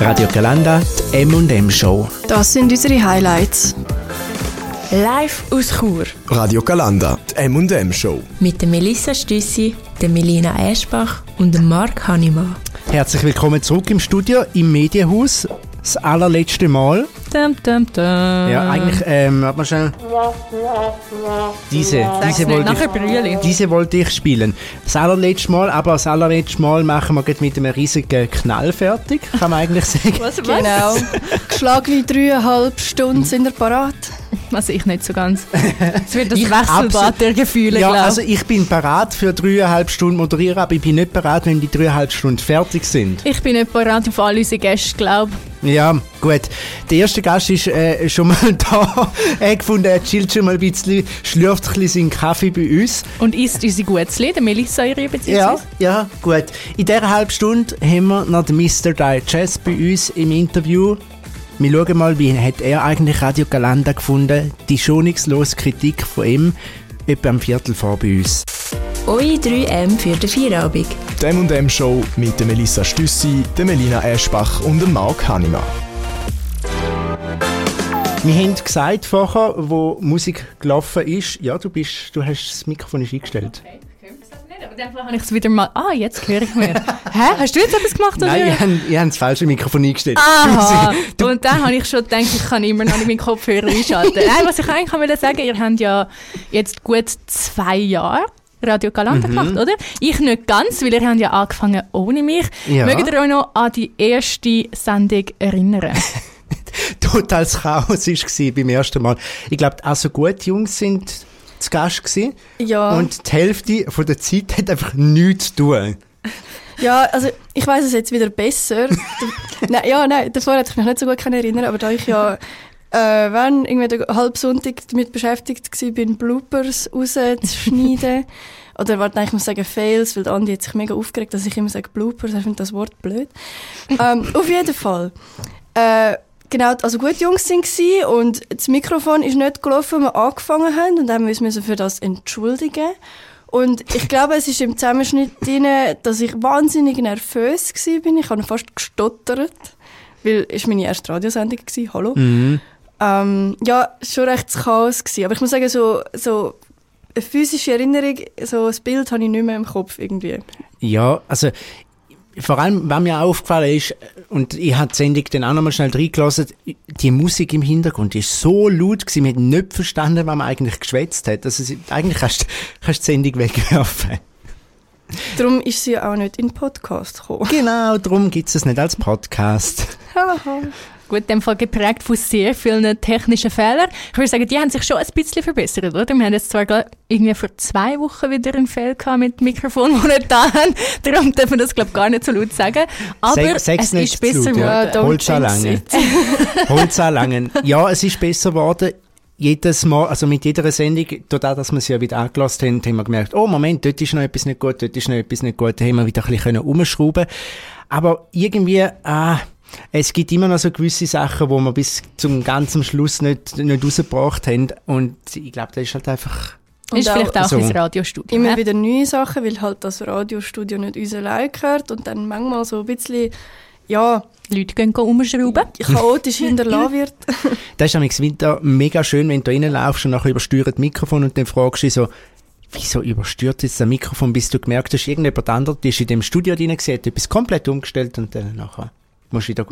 Radio Galanda, die M&M Show. Das sind unsere Highlights. Live aus Chur. Radio Galanda, die M&M Show. Mit der Melissa Stüssi, der Melina Eschbach und dem Marc Hannemann. Herzlich willkommen zurück im Studio, im Medienhaus. Das allerletzte Mal. Dum, dum, dum. Ja, eigentlich, ähm, warte mal schnell. Diese, diese wollte, Nachher Brüeli. ich, diese wollte ich spielen. Das allerletzte Mal, aber das allerletzte Mal machen wir gleich mit einem riesigen Knall fertig, kann man eigentlich sagen. Was, Genau. Geschlagene dreieinhalb Stunden sind wir parat. Also ich nicht so ganz. Es wird das Ich Wechselbad der Gefühle, Ja, also ich bin parat für dreieinhalb Stunden moderieren, aber ich bin nicht parat, wenn die dreieinhalb Stunden fertig sind. ich. bin nicht bereit auf all unsere Gäste, glaube Ja, gut. Der erste Gast ist äh, schon mal da. Er gefunden, er chillt schon mal ein bisschen, schlürft ein bisschen seinen Kaffee bei uns. Und isst unsere Gutzli, der Melissa ihre Ja, ja, gut. In dieser halben Stunde haben wir noch den Mr. Digest bei uns im Interview. Wir schauen mal, wie hat er eigentlich Radio Galanda gefunden. Die schonungslose Kritik von ihm, etwa am Viertel vor bei uns. Eure 3M für den Feierabend. Die M&M Show mit der Melissa Stüssi, der Melina Eschbach und dem Marc Hannemann. Wir haben gesagt vorher, wo Musik gelaufen ist, ja, du bist, du hast das Mikrofon ist eingestellt. Aber dann habe ich es wieder mal. Ah, jetzt höre ich mir. Hä? Hast du jetzt etwas gemacht? Oder? Nein, ich habe, ich habe das falsche Mikrofon eingestellt. Aha. Und dann habe ich schon gedacht, ich kann immer noch nicht meinen Kopfhörer einschalten. Nein, was ich eigentlich wollte sagen, ihr habt ja jetzt gut zwei Jahre Radio Mhm. Galanda gemacht, oder? Ich nicht ganz, weil ihr habt ja angefangen ohne mich. Ja. Mögt ihr euch noch an die erste Sendung erinnern? totales Chaos war beim ersten Mal. Ich glaube, auch so gute Jungs sind zu Gast gewesen. Ja, Und die Hälfte von der Zeit hat einfach nichts zu tun. ja also ich weiß es jetzt wieder besser. Nein, ja, nein, davor hätte ich mich nicht so gut können erinnern, aber da ich ja äh, wenn irgendwie den halben Sonntag damit beschäftigt war, Bloopers rauszuschneiden. Oder warte, nein, ich muss sagen Fails, weil Andi hat sich mega aufgeregt, dass ich immer sage Bloopers, er findet das Wort blöd. ähm, auf jeden Fall. Äh, genau, also gute Jungs sind gsi und das Mikrofon ist nicht gelaufen, als wir angefangen haben und dann müssen wir für das entschuldigen. Und ich glaube, es ist im Zusammenschnitt drin, dass ich wahnsinnig nervös gsi bin. Ich habe fast gestottert, weil es meine erste Radiosendung war. Hallo. Ähm, ja, schon recht Chaos gsi. Aber ich muss sagen, so, so eine physische Erinnerung, so ein Bild habe ich nicht mehr im Kopf irgendwie. Ja, also vor allem, was mir auch aufgefallen ist, und ich habe die Sendung dann auch nochmal schnell reingelassen, die Musik im Hintergrund ist so laut gewesen, wir haben nicht verstanden, was man eigentlich geschwätzt hat. Also, eigentlich kannst du die Sendung wegwerfen. Darum ist sie auch nicht in den Podcast gekommen. Genau, darum gibt es es nicht als Podcast. Gut, in dem Fall geprägt von sehr vielen technischen Fehlern. Ich würde sagen, die haben sich schon ein bisschen verbessert, oder? Wir haben jetzt zwar irgendwie vor zwei Wochen wieder einen Fehler gehabt mit dem Mikrofon, das wir nicht da haben. Darum dürfen wir das, glaube ich, gar nicht so laut sagen. Aber sag's es ist besser ja. geworden. don't Holz jinx anlangen. it. Holz anlangen. Ja, es ist besser geworden. Jedes Mal, also mit jeder Sendung, dadurch, dass wir sie ja wieder angelassen haben, haben wir gemerkt, oh Moment, dort ist noch etwas nicht gut, dort ist noch etwas nicht gut, da haben wir wieder ein bisschen umschrauben Aber irgendwie, ah, es gibt immer noch so gewisse Sachen, wo wir bis zum ganzen Schluss nicht, nicht rausgebracht haben. Und ich glaube, das ist halt einfach, Und ist vielleicht auch so. ein Radiostudio. immer ne? wieder neue Sachen, weil halt das Radiostudio nicht uns allein gehört und dann manchmal so ein bisschen, ja, Leute gehen umschrauben. chaotisch hinterlassen wird. das ist am Winter mega schön, wenn du reinlaufst und nachher übersteuert das Mikrofon und dann fragst du dich so, wieso übersteuert jetzt das Mikrofon, bis du gemerkt hast, irgendjemand anderes ist in dem Studio drin hat etwas komplett umgestellt und dann nachher musst wieder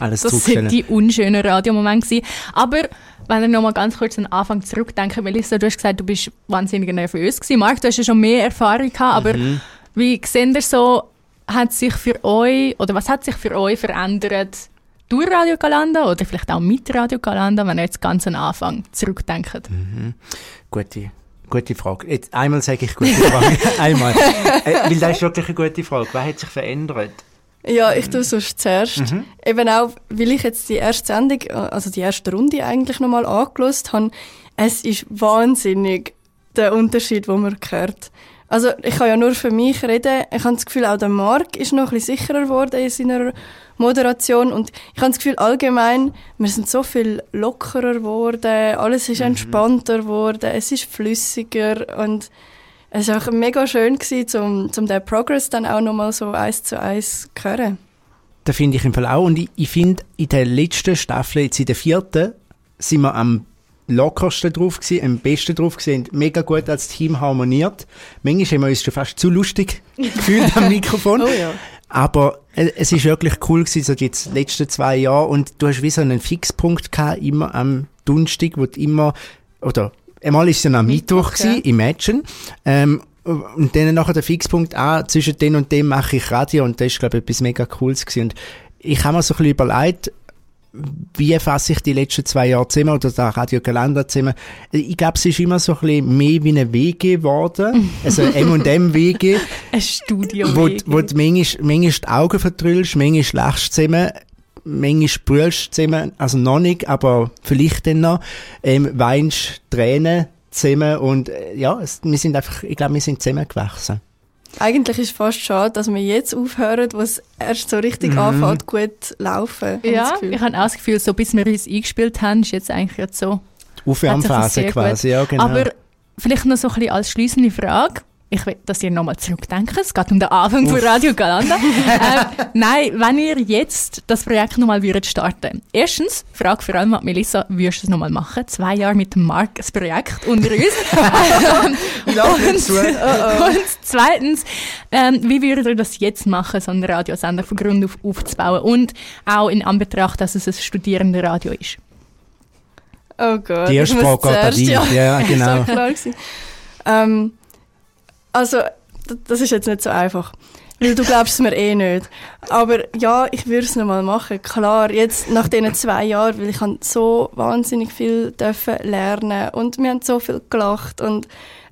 alles Das sind die unschönen Radiomomente. Aber wenn wir noch mal ganz kurz an den Anfang zurückdenken, Melissa, du hast gesagt, du bist wahnsinnig nervös gewesen. Marc, du hast ja schon mehr Erfahrung gehabt, aber Mhm. wie seht ihr so, hat sich für euch, oder was hat sich für euch verändert durch Radio Galanda oder vielleicht auch mit Radio Galanda, wenn ihr jetzt ganz an den Anfang zurückdenkt? Mhm. Gute, gute Frage. Jetzt, einmal sage ich gute Frage. einmal. Äh, weil das ist wirklich eine gute Frage. Was hat sich verändert? Ja, ich tue sonst zuerst. Eben auch, weil ich jetzt die erste Sendung, also die erste Runde eigentlich nochmal angelost habe, es ist wahnsinnig der Unterschied, den man hört. Also ich kann ja nur für mich reden. Ich habe das Gefühl, auch der Marc ist noch ein bisschen sicherer geworden in seiner Moderation und ich habe das Gefühl, allgemein, wir sind so viel lockerer geworden, alles ist entspannter geworden, es ist flüssiger und es war auch mega schön, gewesen, um, um den Progress dann auch nochmal so eins zu eins zu hören. Das finde ich im Fall auch. Und ich, ich finde, in der letzten Staffel, jetzt in der vierten, sind wir am lockersten drauf gewesen, am besten drauf gewesen, mega gut als Team harmoniert. Manchmal haben wir uns schon fast zu lustig gefühlt am Mikrofon. Oh ja. Aber äh, es ist wirklich cool gewesen, so die letzten zwei Jahre. Und du hast wie so einen Fixpunkt gehabt, immer am Donnerstag, wo du immer, oder einmal ist es ja am Mittwoch Mittwoch, gewesen, Imagine. Ähm, und dann nachher der Fixpunkt, ah, zwischen dem und dem mache ich Radio und das ist, glaube ich, etwas mega Cooles gewesen. Und ich habe mir so ein bisschen überlegt, wie fasse ich die letzten zwei Jahre zusammen oder da Radio Galanda zusammen? Ich glaube, es ist immer so ein bisschen mehr wie eine WG geworden, also M&M WG, Ein Studio. wo, wo du manchmal, manchmal die Augen vertrüllst, manchmal lachst zusammen, manchmal brüllst du zusammen, also noch nicht, aber vielleicht dann noch, ähm, weinst Tränen zusammen und äh, ja, es, wir sind einfach, ich glaube, wir sind zusammengewachsen. Eigentlich ist es fast schade, dass wir jetzt aufhören, wo es erst so richtig Mhm. anfängt, gut zu laufen. Ja, ich habe auch das Gefühl, so bis wir uns eingespielt haben, ist jetzt eigentlich jetzt so. Aufwärmphase quasi, ja genau. Aber vielleicht noch so ein bisschen als schließende Frage. Ich will, dass ihr nochmal zurückdenkt. Es geht um den Anfang von Radio Galanda. ähm, nein, wenn ihr jetzt das Projekt nochmal würdet starten. Erstens, Frage vor allem an Melissa, würdest du es nochmal machen? Zwei Jahre mit dem Marc ein Projekt unter uns. und, und zweitens, ähm, wie würdet ihr das jetzt machen, so einen Radiosender von Grund auf aufzubauen? Und auch in Anbetracht, dass es ein Studierendenradio ist. Oh Gott. Die erste Frage geht an dich. Ja, das genau. war klar. Ähm, also, das ist jetzt nicht so einfach. Weil du glaubst es mir eh nicht. Aber ja, ich würde es nochmal machen. Klar, jetzt nach diesen zwei Jahren, weil ich so wahnsinnig viel lernen und wir haben so viel gelacht und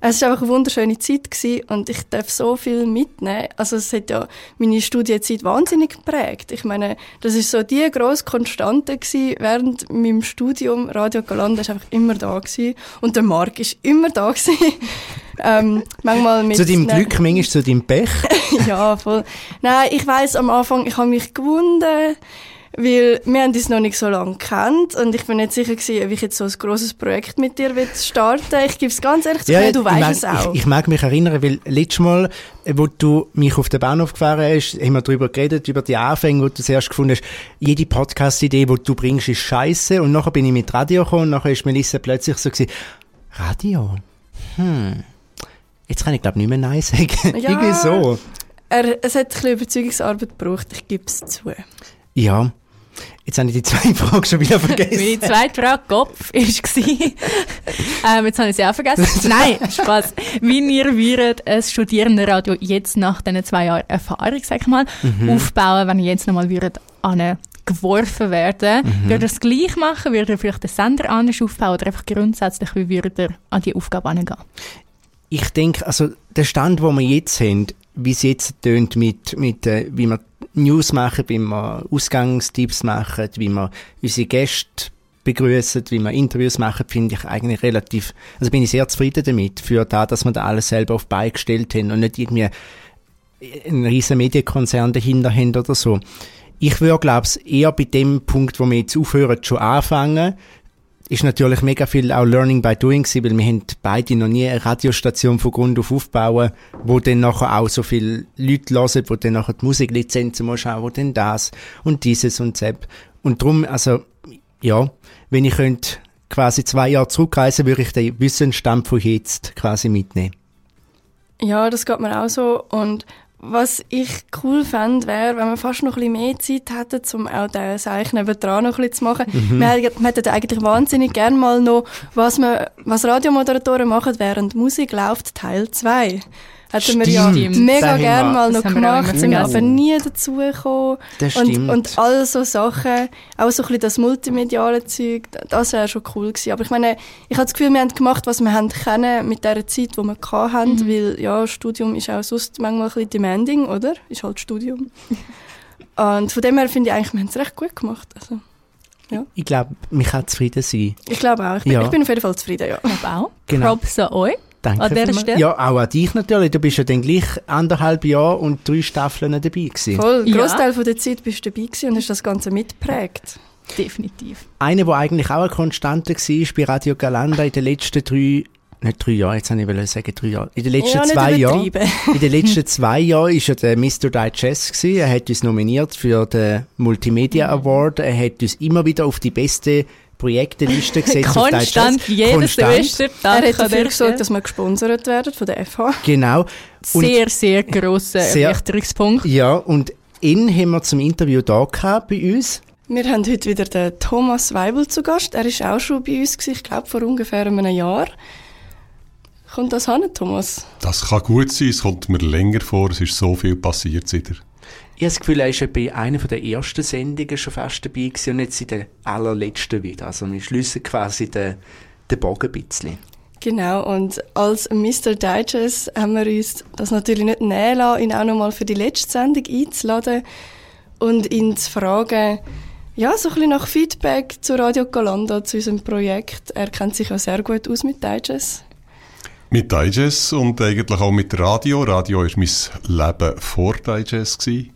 es war einfach eine wunderschöne Zeit gewesen und ich darf so viel mitnehmen. Also es hat ja meine Studienzeit wahnsinnig geprägt. Ich meine, das ist so die grosse Konstante gewesen während meinem Studium. Radio Galanda ist einfach immer da gewesen und der Marc ist immer da gewesen. ähm, manchmal mit zu deinem Nein. Glück, manchmal zu deinem Pech. ja, voll. Nein, ich weiß am Anfang, ich habe mich gewunden, weil wir haben uns noch nicht so lange kennt und ich bin nicht sicher gewesen, ob ich jetzt so ein grosses Projekt mit dir will starten. Ich gebe es ganz ehrlich zu, ja, du weißt es auch. Ich, ich mag mich erinnern, weil letztes Mal, äh, wo du mich auf den Bahnhof gefahren hast, haben wir darüber geredet, über die Anfänge, wo du zuerst gefunden hast, jede Podcast-Idee, die du bringst, ist scheiße. Und nachher bin ich mit Radio gekommen und nachher ist Melissa plötzlich so gewesen, Radio? Hm. Jetzt kann ich glaube nicht mehr Nein sagen. Ja. Irgendwie so. er, es hat ein bisschen Überzeugungsarbeit gebraucht, ich gebe es zu. Ja. Jetzt habe ich die zweite Frage schon wieder vergessen. Meine zweite Frage, Kopf, war, ähm, jetzt habe ich sie auch vergessen. Nein, Spaß. Wie ihr würdet ein Studierendenradio jetzt nach diesen zwei Jahren Erfahrung, sag ich mal, aufbauen, wenn ihr jetzt nochmal würdet geworfen werden. Würdet ihr es gleich machen? Würdet ihr vielleicht den Sender anders aufbauen? Oder einfach grundsätzlich, wie würdet ihr an die Aufgabe angehen? Ich denke, also der Stand, wo wir jetzt haben, wie es jetzt tönt mit, mit äh, wie wir News machen, wie wir Ausgangstipps machen, wie wir unsere Gäste begrüßen, wie wir Interviews machen, finde ich eigentlich relativ, also bin ich sehr zufrieden damit, für da, dass wir da alles selber auf Beine gestellt haben und nicht irgendwie einen riesen Medienkonzern dahinter haben oder so. Ich würde, glaube ich, eher bei dem Punkt, wo wir jetzt aufhören, schon anfangen, ist natürlich mega viel auch Learning by Doing gewesen, weil wir haben beide noch nie eine Radiostation von Grund auf aufbauen, wo dann nachher auch so viele Leute hören, wo dann nachher die Musiklizenzen muss schauen, wo dann das und dieses und das. Und darum, also, ja, wenn ich könnte quasi zwei Jahre zurückreisen, würde ich den Wissensstand von jetzt quasi mitnehmen. Ja, das geht mir auch so. Und was ich cool fände, wäre, wenn wir fast noch ein bisschen mehr Zeit hätten, um auch den Seich nebendran noch ein bisschen zu machen. Wir, hätten- wir hätten eigentlich wahnsinnig gerne mal noch, was, wir, was Radiomoderatoren machen, während Musik läuft, Teil 2. Hätten wir ja Stimmt. mega gerne mal das noch gemacht, sind wir aber nie dazu gekommen. Das Und, stimmt. und all so Sachen, auch so ein bisschen das multimediale Zeug, das wäre schon cool gewesen. Aber ich meine, ich habe das Gefühl, wir haben gemacht, was wir haben können mit der Zeit, die wir hatten, Mhm. weil ja, Studium ist auch sonst manchmal ein bisschen demanding, oder? Ist halt Studium. Und von dem her finde ich eigentlich, wir haben es recht gut gemacht. Also, ich glaube, mich kann zufrieden sein. ich glaube auch. Ich bin, Ja. ich bin auf jeden Fall zufrieden, ja. Ich glaube auch. Genau. Props an euch. Danke An dieser. Stelle? Ja, auch an dich natürlich. Du bist ja dann gleich anderthalb Jahre und drei Staffeln dabei gewesen. Voll, Ja. Großteil von der Zeit bist du dabei gewesen und hast das Ganze mitgeprägt. Definitiv. Eine, die eigentlich auch eine Konstante war bei Radio Galanda in den letzten drei nicht drei Jahre, jetzt habe ich sagen drei Jahre. In den letzten Ja, zwei Jahren, in den letzten zwei Jahren ist er der Mr. Digest gewesen. Er hat uns nominiert für den Multimedia Award. Er hat uns immer wieder auf die beste Projekteliste gesetzt. Konstant, jedes Konstant. Semester. Er hat dafür dir, gesorgt, dass wir gesponsert werden von der FH. Genau. Und, Sehr, sehr grosser Erleichterungspunkt. ja, und ihn haben wir zum Interview da gehabt bei uns. Wir haben heute wieder den Thomas Weibel zu Gast. Er ist auch schon bei uns, gewesen, ich glaube vor ungefähr einem Jahr. Kommt das hin, Thomas? Das kann gut sein, es kommt mir länger vor, es ist so viel passiert seither. Ich habe das Gefühl, er war bei einer der ersten Sendungen schon fast dabei gewesen und jetzt in der allerletzten wieder. Also wir schliessen quasi den, den Bogen ein bisschen. Genau, und als Mr. Digest haben wir uns das natürlich nicht nehmen lassen, ihn auch nochmal für die letzte Sendung einzuladen und ihn zu fragen, ja, so ein bisschen nach Feedback zu Radio Galanda, zu unserem Projekt. Er kennt sich ja sehr gut aus mit Digest. Mit Digest und eigentlich auch mit Radio. Radio war mein Leben vor Digest. Gewesen.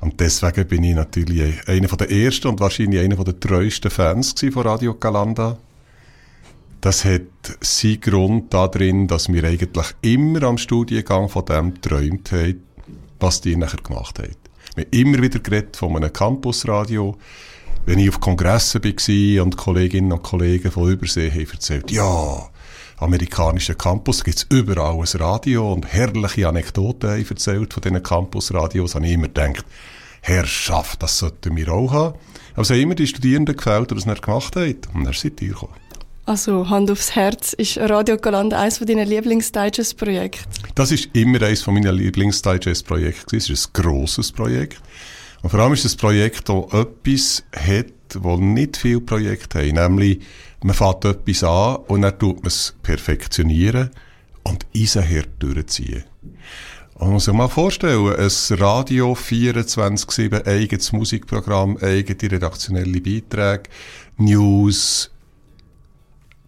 Und deswegen bin ich natürlich einer der ersten und wahrscheinlich einer der treuesten Fans von Radio Galanda. Das hat seinen Grund darin, dass wir eigentlich immer am Studiengang von dem geträumt haben, was die nachher gemacht haben. Wir haben immer wieder geredet von einem Campusradio. Wenn ich auf Kongressen war und Kolleginnen und Kollegen von Übersee haben erzählt, ja, amerikanischer Campus, gibt es überall ein Radio und herrliche Anekdoten haben erzählt von diesen Campusradios, habe ich immer gedacht, Herrschaft, das sollten wir auch haben. Aber es haben immer die Studierenden gefällt, die das nicht gemacht haben. Und dann seid ihr gekommen. Also, Hand aufs Herz, ist Radio Galanda eines von deinen Lieblings-Digest-Projekten? Das ist immer eines von meinen Lieblings-Digest-Projekten. Es ist ein grosses Projekt. Und vor allem ist es ein Projekt, das etwas hat, wo nicht viele Projekte haben. Nämlich, man fängt etwas an und dann tut man es perfektionieren und eisenhart durchziehen. Und man muss sich mal vorstellen, ein Radio 24-7, eigenes Musikprogramm, eigene redaktionelle Beiträge, News,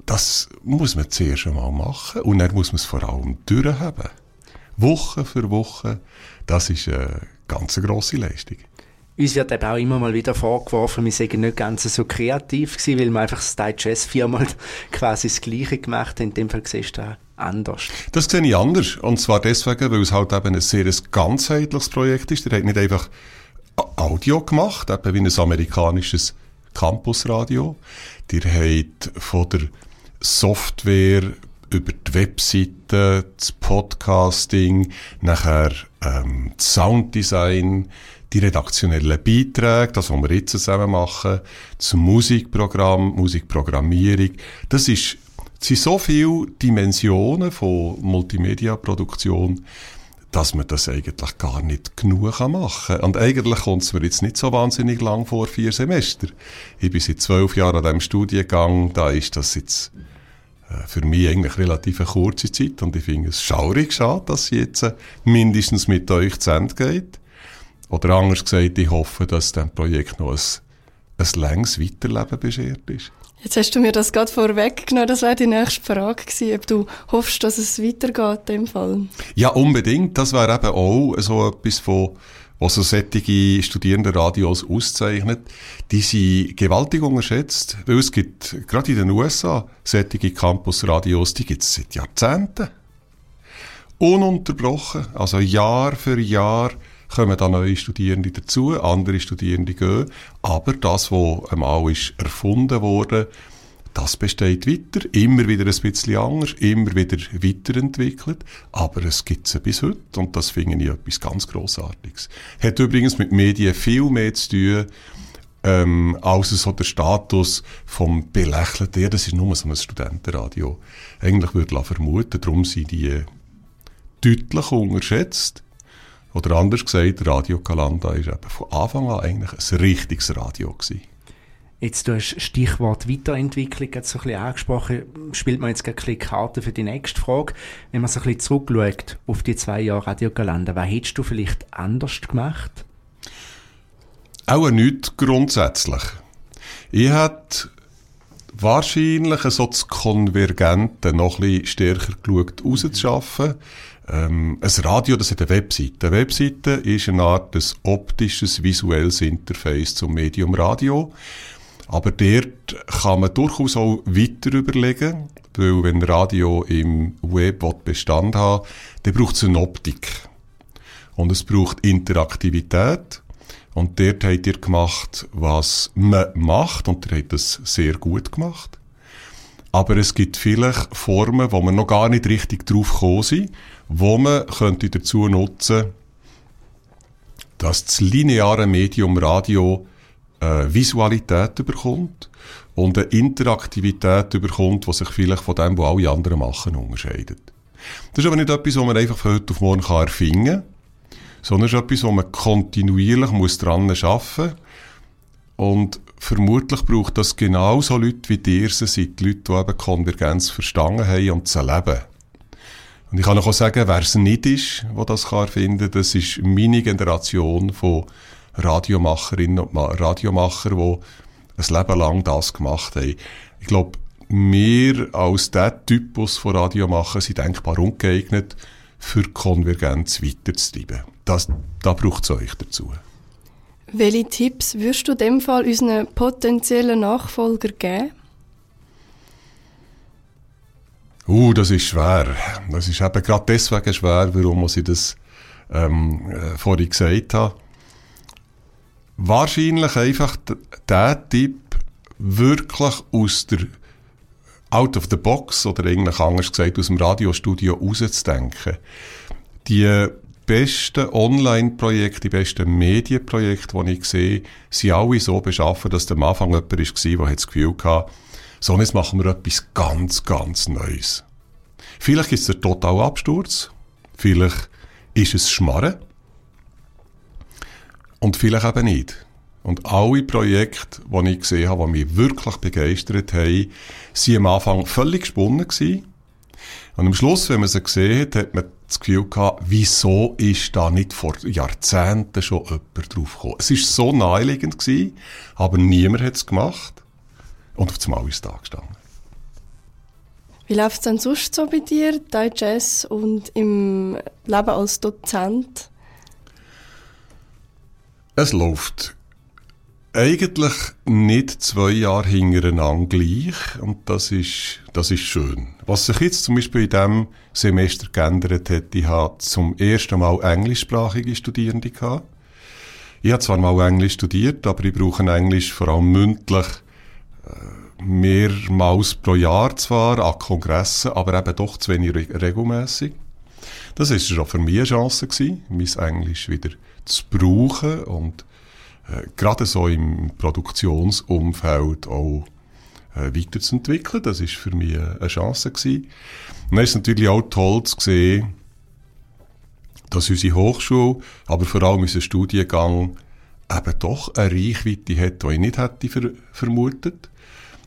das muss man zuerst einmal machen und dann muss man es vor allem durchhaben. Woche für Woche, das ist eine ganz grosse Leistung. Uns wird eben auch immer mal wieder vorgeworfen, wir seien nicht ganz so kreativ gewesen, weil wir einfach das Digest viermal quasi das Gleiche gemacht haben. In dem Fall siehst du anders. Das sehe ich anders. Und zwar deswegen, weil es halt eben ein sehr ganzheitliches Projekt ist. Der hat nicht einfach Audio gemacht, eben wie ein amerikanisches Campusradio. Der hat von der Software über die Webseite, das Podcasting, nachher ähm, das Sounddesign, die redaktionellen Beiträge, das, was wir jetzt zusammen machen, das Musikprogramm, Musikprogrammierung. Das ist, sind so viele Dimensionen von Multimedia-Produktion, dass man das eigentlich gar nicht genug machen kann. Und eigentlich kommt es mir jetzt nicht so wahnsinnig lang vor, vier Semester. Ich bin seit zwölf Jahren an diesem Studiengang, da ist das jetzt äh, für mich eigentlich relativ eine kurze Zeit und ich finde es schaurig schade, dass sie jetzt äh, mindestens mit euch zu Ende geht. Oder anders gesagt, ich hoffe, dass dem Projekt noch ein, ein längs Weiterleben beschert ist. Jetzt hast du mir das gerade vorweggenommen, das wäre die nächste Frage gewesen, ob du hoffst, dass es weitergeht in dem Fall. Ja, unbedingt. Das wäre eben auch so etwas von was so sättige Studierendenradios auszeichnet, die sind gewaltig unterschätzt, weil es gibt, gerade in den USA, sättige Campusradios, die gibt es seit Jahrzehnten. Ununterbrochen, also Jahr für Jahr kommen da neue Studierende dazu, andere Studierende gehen, aber das, was einmal ist erfunden wurde, das besteht weiter, immer wieder ein bisschen anders, immer wieder weiterentwickelt, aber es gibt es bis heute und das finde ich etwas ganz Grossartiges. Hat übrigens mit Medien viel mehr zu tun, ähm, als so der Status vom Belächelten, ja, das ist nur so ein Studentenradio. Eigentlich würde ich vermuten, darum sind die deutlich unterschätzt. Oder anders gesagt, Radio Kalanda ist eben von Anfang an eigentlich ein richtiges Radio gewesen. Jetzt, du hast Stichwort Weiterentwicklung gerade so ein bisschen angesprochen. Spielt man jetzt gerade ein bisschen Karten für die nächste Frage. Wenn man so ein bisschen zurückschaut auf die zwei Jahre Radio Galanda, was hättest du vielleicht anders gemacht? Auch nicht grundsätzlich. Ich hätte wahrscheinlich so das Konvergente noch ein bisschen stärker geschaut, rauszuschaffen. Ähm, ein Radio, das hat eine Webseite. Eine Webseite ist eine Art des optisches, visuelles Interface zum Medium Radio. Aber dort kann man durchaus auch weiter überlegen, weil wenn Radio im Web Bestand hat, dann braucht es eine Optik. Und es braucht Interaktivität. Und dort habt ihr gemacht, was man macht, und ihr habt das sehr gut gemacht. Aber es gibt vielleicht Formen, wo man noch gar nicht richtig drauf gekommen sind, wo man könnte dazu nutzen, dass das lineare Medium Radio äh, Visualität bekommt und eine Interaktivität bekommt, die sich vielleicht von dem, was alle anderen machen, unterscheidet. Das ist aber nicht etwas, was man einfach von heute auf morgen kann erfinden kann, sondern es ist etwas, wo man kontinuierlich muss dran arbeiten muss. Und vermutlich braucht das genauso Leute wie dir sind, die Leute, die eben Konvergenz verstanden haben und zu leben. Und ich kann auch sagen, wer es nicht ist, der das erfinden kann, das ist meine Generation von Radiomacherinnen und Radiomacher, die ein Leben lang das gemacht haben. Ich glaube, wir als der Typus von Radiomacher sind denkbar ungeeignet, für Konvergenz weiterzutreiben. Das, da braucht es euch dazu. Welche Tipps würdest du in dem Fall unseren potenziellen Nachfolger geben? Uh, das ist schwer. Das ist eben gerade deswegen schwer, warum ich das ähm, äh, vorhin gesagt habe. Wahrscheinlich einfach der Tipp, wirklich aus der out of the box oder eigentlich anders gesagt aus dem Radiostudio rauszudenken. Die besten Online-Projekte, die besten Medienprojekte, die ich sehe, sind alle so beschaffen, dass am Anfang jemand war, der das Gefühl hatte, so jetzt machen wir etwas ganz, ganz Neues. Vielleicht ist es der totale Absturz, vielleicht ist es Schmarren und vielleicht eben nicht. Und alle Projekte, die ich gesehen habe, die mich wirklich begeistert haben, waren am Anfang völlig gesponnen. Und am Schluss, wenn man sie gesehen hat, hat man das Gefühl gehabt, wieso ist da nicht vor Jahrzehnten schon jemand drauf gekommen? Es war so naheliegend gewesen, aber niemand hat es gemacht. Und auf einmal ist es da gestanden. Wie läuft es denn sonst so bei dir, dein Jazz und im Leben als Dozent? Es läuft eigentlich nicht zwei Jahre hintereinander gleich und das ist, das ist schön. Was sich jetzt zum Beispiel in diesem Semester geändert hat, ich habe zum ersten Mal englischsprachige Studierende gehabt. Ich habe zwar mal Englisch studiert, aber ich brauche Englisch vor allem mündlich mehrmals pro Jahr zwar an Kongressen, aber eben doch zu wenig regelmäßig. Das ist schon für mich eine Chance gewesen, mein Englisch wieder zu brauchen und äh, gerade so im Produktionsumfeld auch äh, weiterzuentwickeln. Das ist für mich eine Chance gewesen. Und dann ist es natürlich auch toll zu sehen, dass unsere Hochschule, aber vor allem unser Studiengang eben doch eine Reichweite hat, die ich nicht hätte ver vermutet.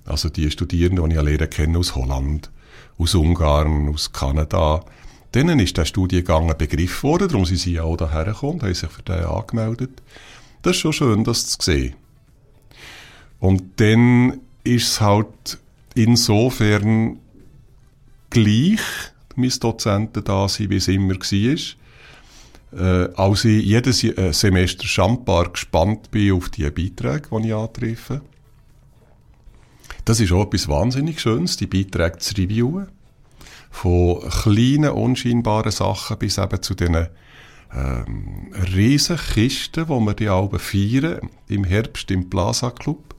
Also die Studierenden, die ich lernen kenne aus Holland, aus Ungarn, aus Kanada, denen ist der Studiengang ein Begriff geworden, darum sind sie auch daher gekommen, haben sich für den angemeldet. Das ist schon schön, das zu sehen. Und dann ist es halt insofern gleich, mein Dozenten da sind, wie es immer war. Äh, als ich jedes Semester schambar gespannt bin auf die Beiträge, die ich antreffe. Das ist auch etwas wahnsinnig Schönes, die Beiträge zu reviewen. Von kleinen, unscheinbaren Sachen bis eben zu diesen ähm, riesen Kisten, die wir die Alben feiern, im Herbst im Plaza Club.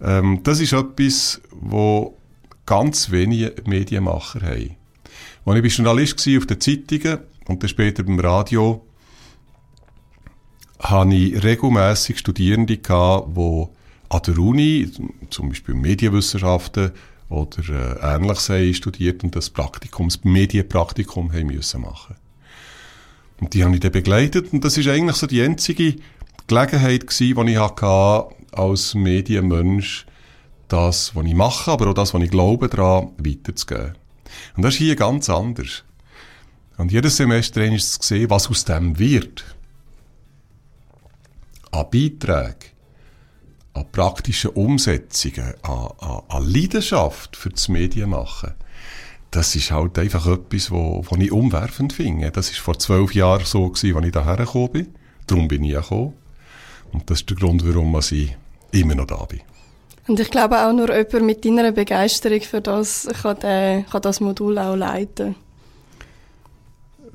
Ähm, das ist etwas, wo ganz wenige Medienmacher haben. Als ich Journalist war auf den Zeitungen und dann später beim Radio, hatte ich regelmässig Studierende, gehabt, die an der Uni, zum Beispiel Medienwissenschaften oder äh, Ähnliches haben studiert und das Praktikum, das Medienpraktikum haben müssen machen. Und die habe ich dann begleitet und das ist eigentlich so die einzige Gelegenheit gewesen, die ich hatte, als Medienmensch das, was ich mache, aber auch das, was ich glaube, daran weiterzugeben. Und das ist hier ganz anders. Und jedes Semester ist es gesehen, was aus dem wird. An Beiträgen, an praktischen Umsetzungen, an, an, an Leidenschaft für das Medienmachen das ist halt einfach etwas, wo, wo ich umwerfend finde. Das ist vor zwölf Jahren so gewesen, als ich daher gekommen bin. Darum bin ich gekommen. Und das ist der Grund, warum ich immer noch da bin. Und ich glaube auch nur jemand mit deiner Begeisterung für das kann, den, kann das Modul auch leiten.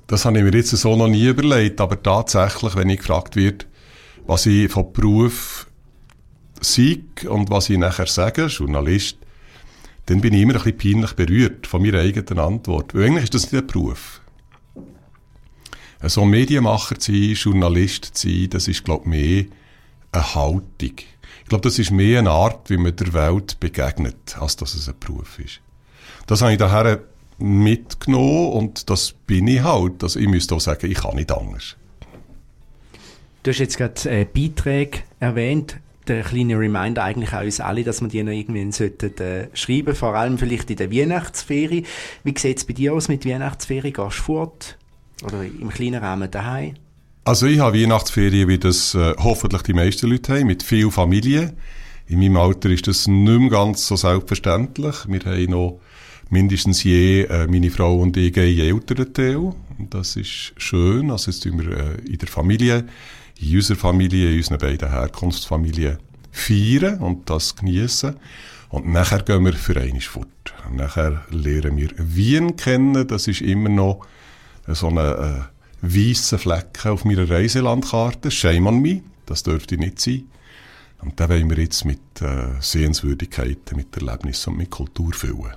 Das habe ich mir jetzt so noch nie überlegt, aber tatsächlich, wenn ich gefragt wird, was ich vom Beruf sei und was ich nachher sage, Journalist, dann bin ich immer ein bisschen peinlich berührt von meiner eigenen Antwort. Weil eigentlich ist das nicht ein Beruf. So ein Medienmacher zu sein, Journalist zu sein, das ist, glaube ich, mehr eine Haltung. Ich glaube, das ist mehr eine Art, wie man der Welt begegnet, als dass es ein Beruf ist. Das habe ich daher mitgenommen und das bin ich halt. Also ich müsste auch sagen, ich kann nicht anders. Du hast jetzt gerade äh, Beiträge erwähnt. Der kleine Reminder eigentlich an uns alle, dass wir die noch irgendwie sollten, äh, schreiben, vor allem vielleicht in der Weihnachtsferie. Wie sieht es bei dir aus mit Weihnachtsferie? Gehst du fort? Oder im kleinen Rahmen daheim? Also ich habe Weihnachtsferien, wie das äh, hoffentlich die meisten Leute haben, mit viel Familie. In meinem Alter ist das nicht mehr ganz so selbstverständlich. Wir haben noch mindestens je, äh, meine Frau und ich, gehen älteren Teil. Das ist schön. Also jetzt tun wir äh, in der Familie, in unserer Familie, in unseren beiden Herkunftsfamilien feiern und das genießen. Und nachher gehen wir für einmal fort. Und nachher lernen wir Wien kennen. Das ist immer noch so eine äh, weiße Flecken auf meiner Reiselandkarte. Shame on me. Das dürfte nicht sein. Und da wollen wir jetzt mit äh, Sehenswürdigkeiten, mit Erlebnissen und mit Kultur füllen.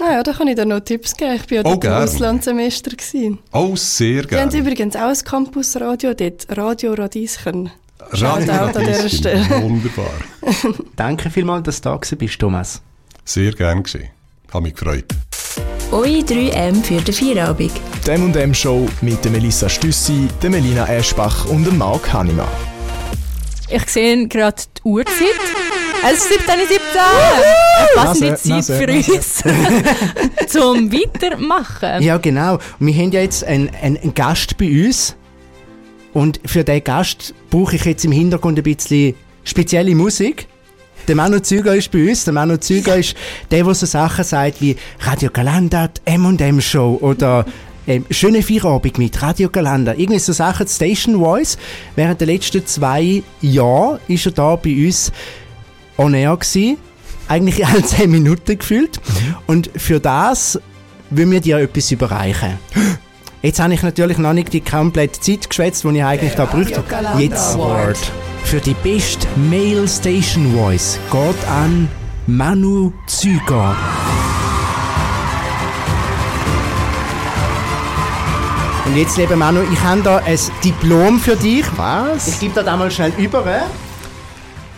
Naja, da kann ich dir noch Tipps geben. Ich war ja Oh, dort im. Auslandssemester. gewesen. Oh, sehr Die haben gerne. übrigens auch ein Campusradio dort, Radio Radieschen. Radio Shoutout an dieser Radieschen. Stelle. Wunderbar. Danke vielmals, dass du da bist, Thomas. Sehr gern geschehen. Habe mich gefreut. Eure 3M für den Feierabend. Die M&M Show mit Melissa Stüssi, der Melina Eschbach und dem Marc Hannemann. Ich sehe gerade die Uhrzeit. Es ist 17.17 Eine passende Zeit für uns, zum Weitermachen. Ja, genau. Wir haben ja jetzt einen, einen, einen Gast bei uns. Und für diesen Gast brauche ich jetzt im Hintergrund ein bisschen spezielle Musik. Der Manu Züger ist bei uns. Der Manu Züger ist der, der so Sachen sagt wie Radio Galanda, die M&M Show oder ähm, schöne Feierabend mit Radio Galanda. Irgendwie so Sachen, Station Voice. Während der letzten zwei Jahre ist er da bei uns on air gewesen. Eigentlich alle zehn Minuten gefühlt. Und für das will mir dir etwas überreichen. Jetzt habe ich natürlich noch nicht die komplette Zeit geschwätzt, die ich eigentlich da bräuchte. Jetzt Award. Für die beste Male Station Voice geht an Manu Züger. Und jetzt, lieber Manu, ich habe da ein Diplom für dich. Ich Was? gebe dir da mal schnell über.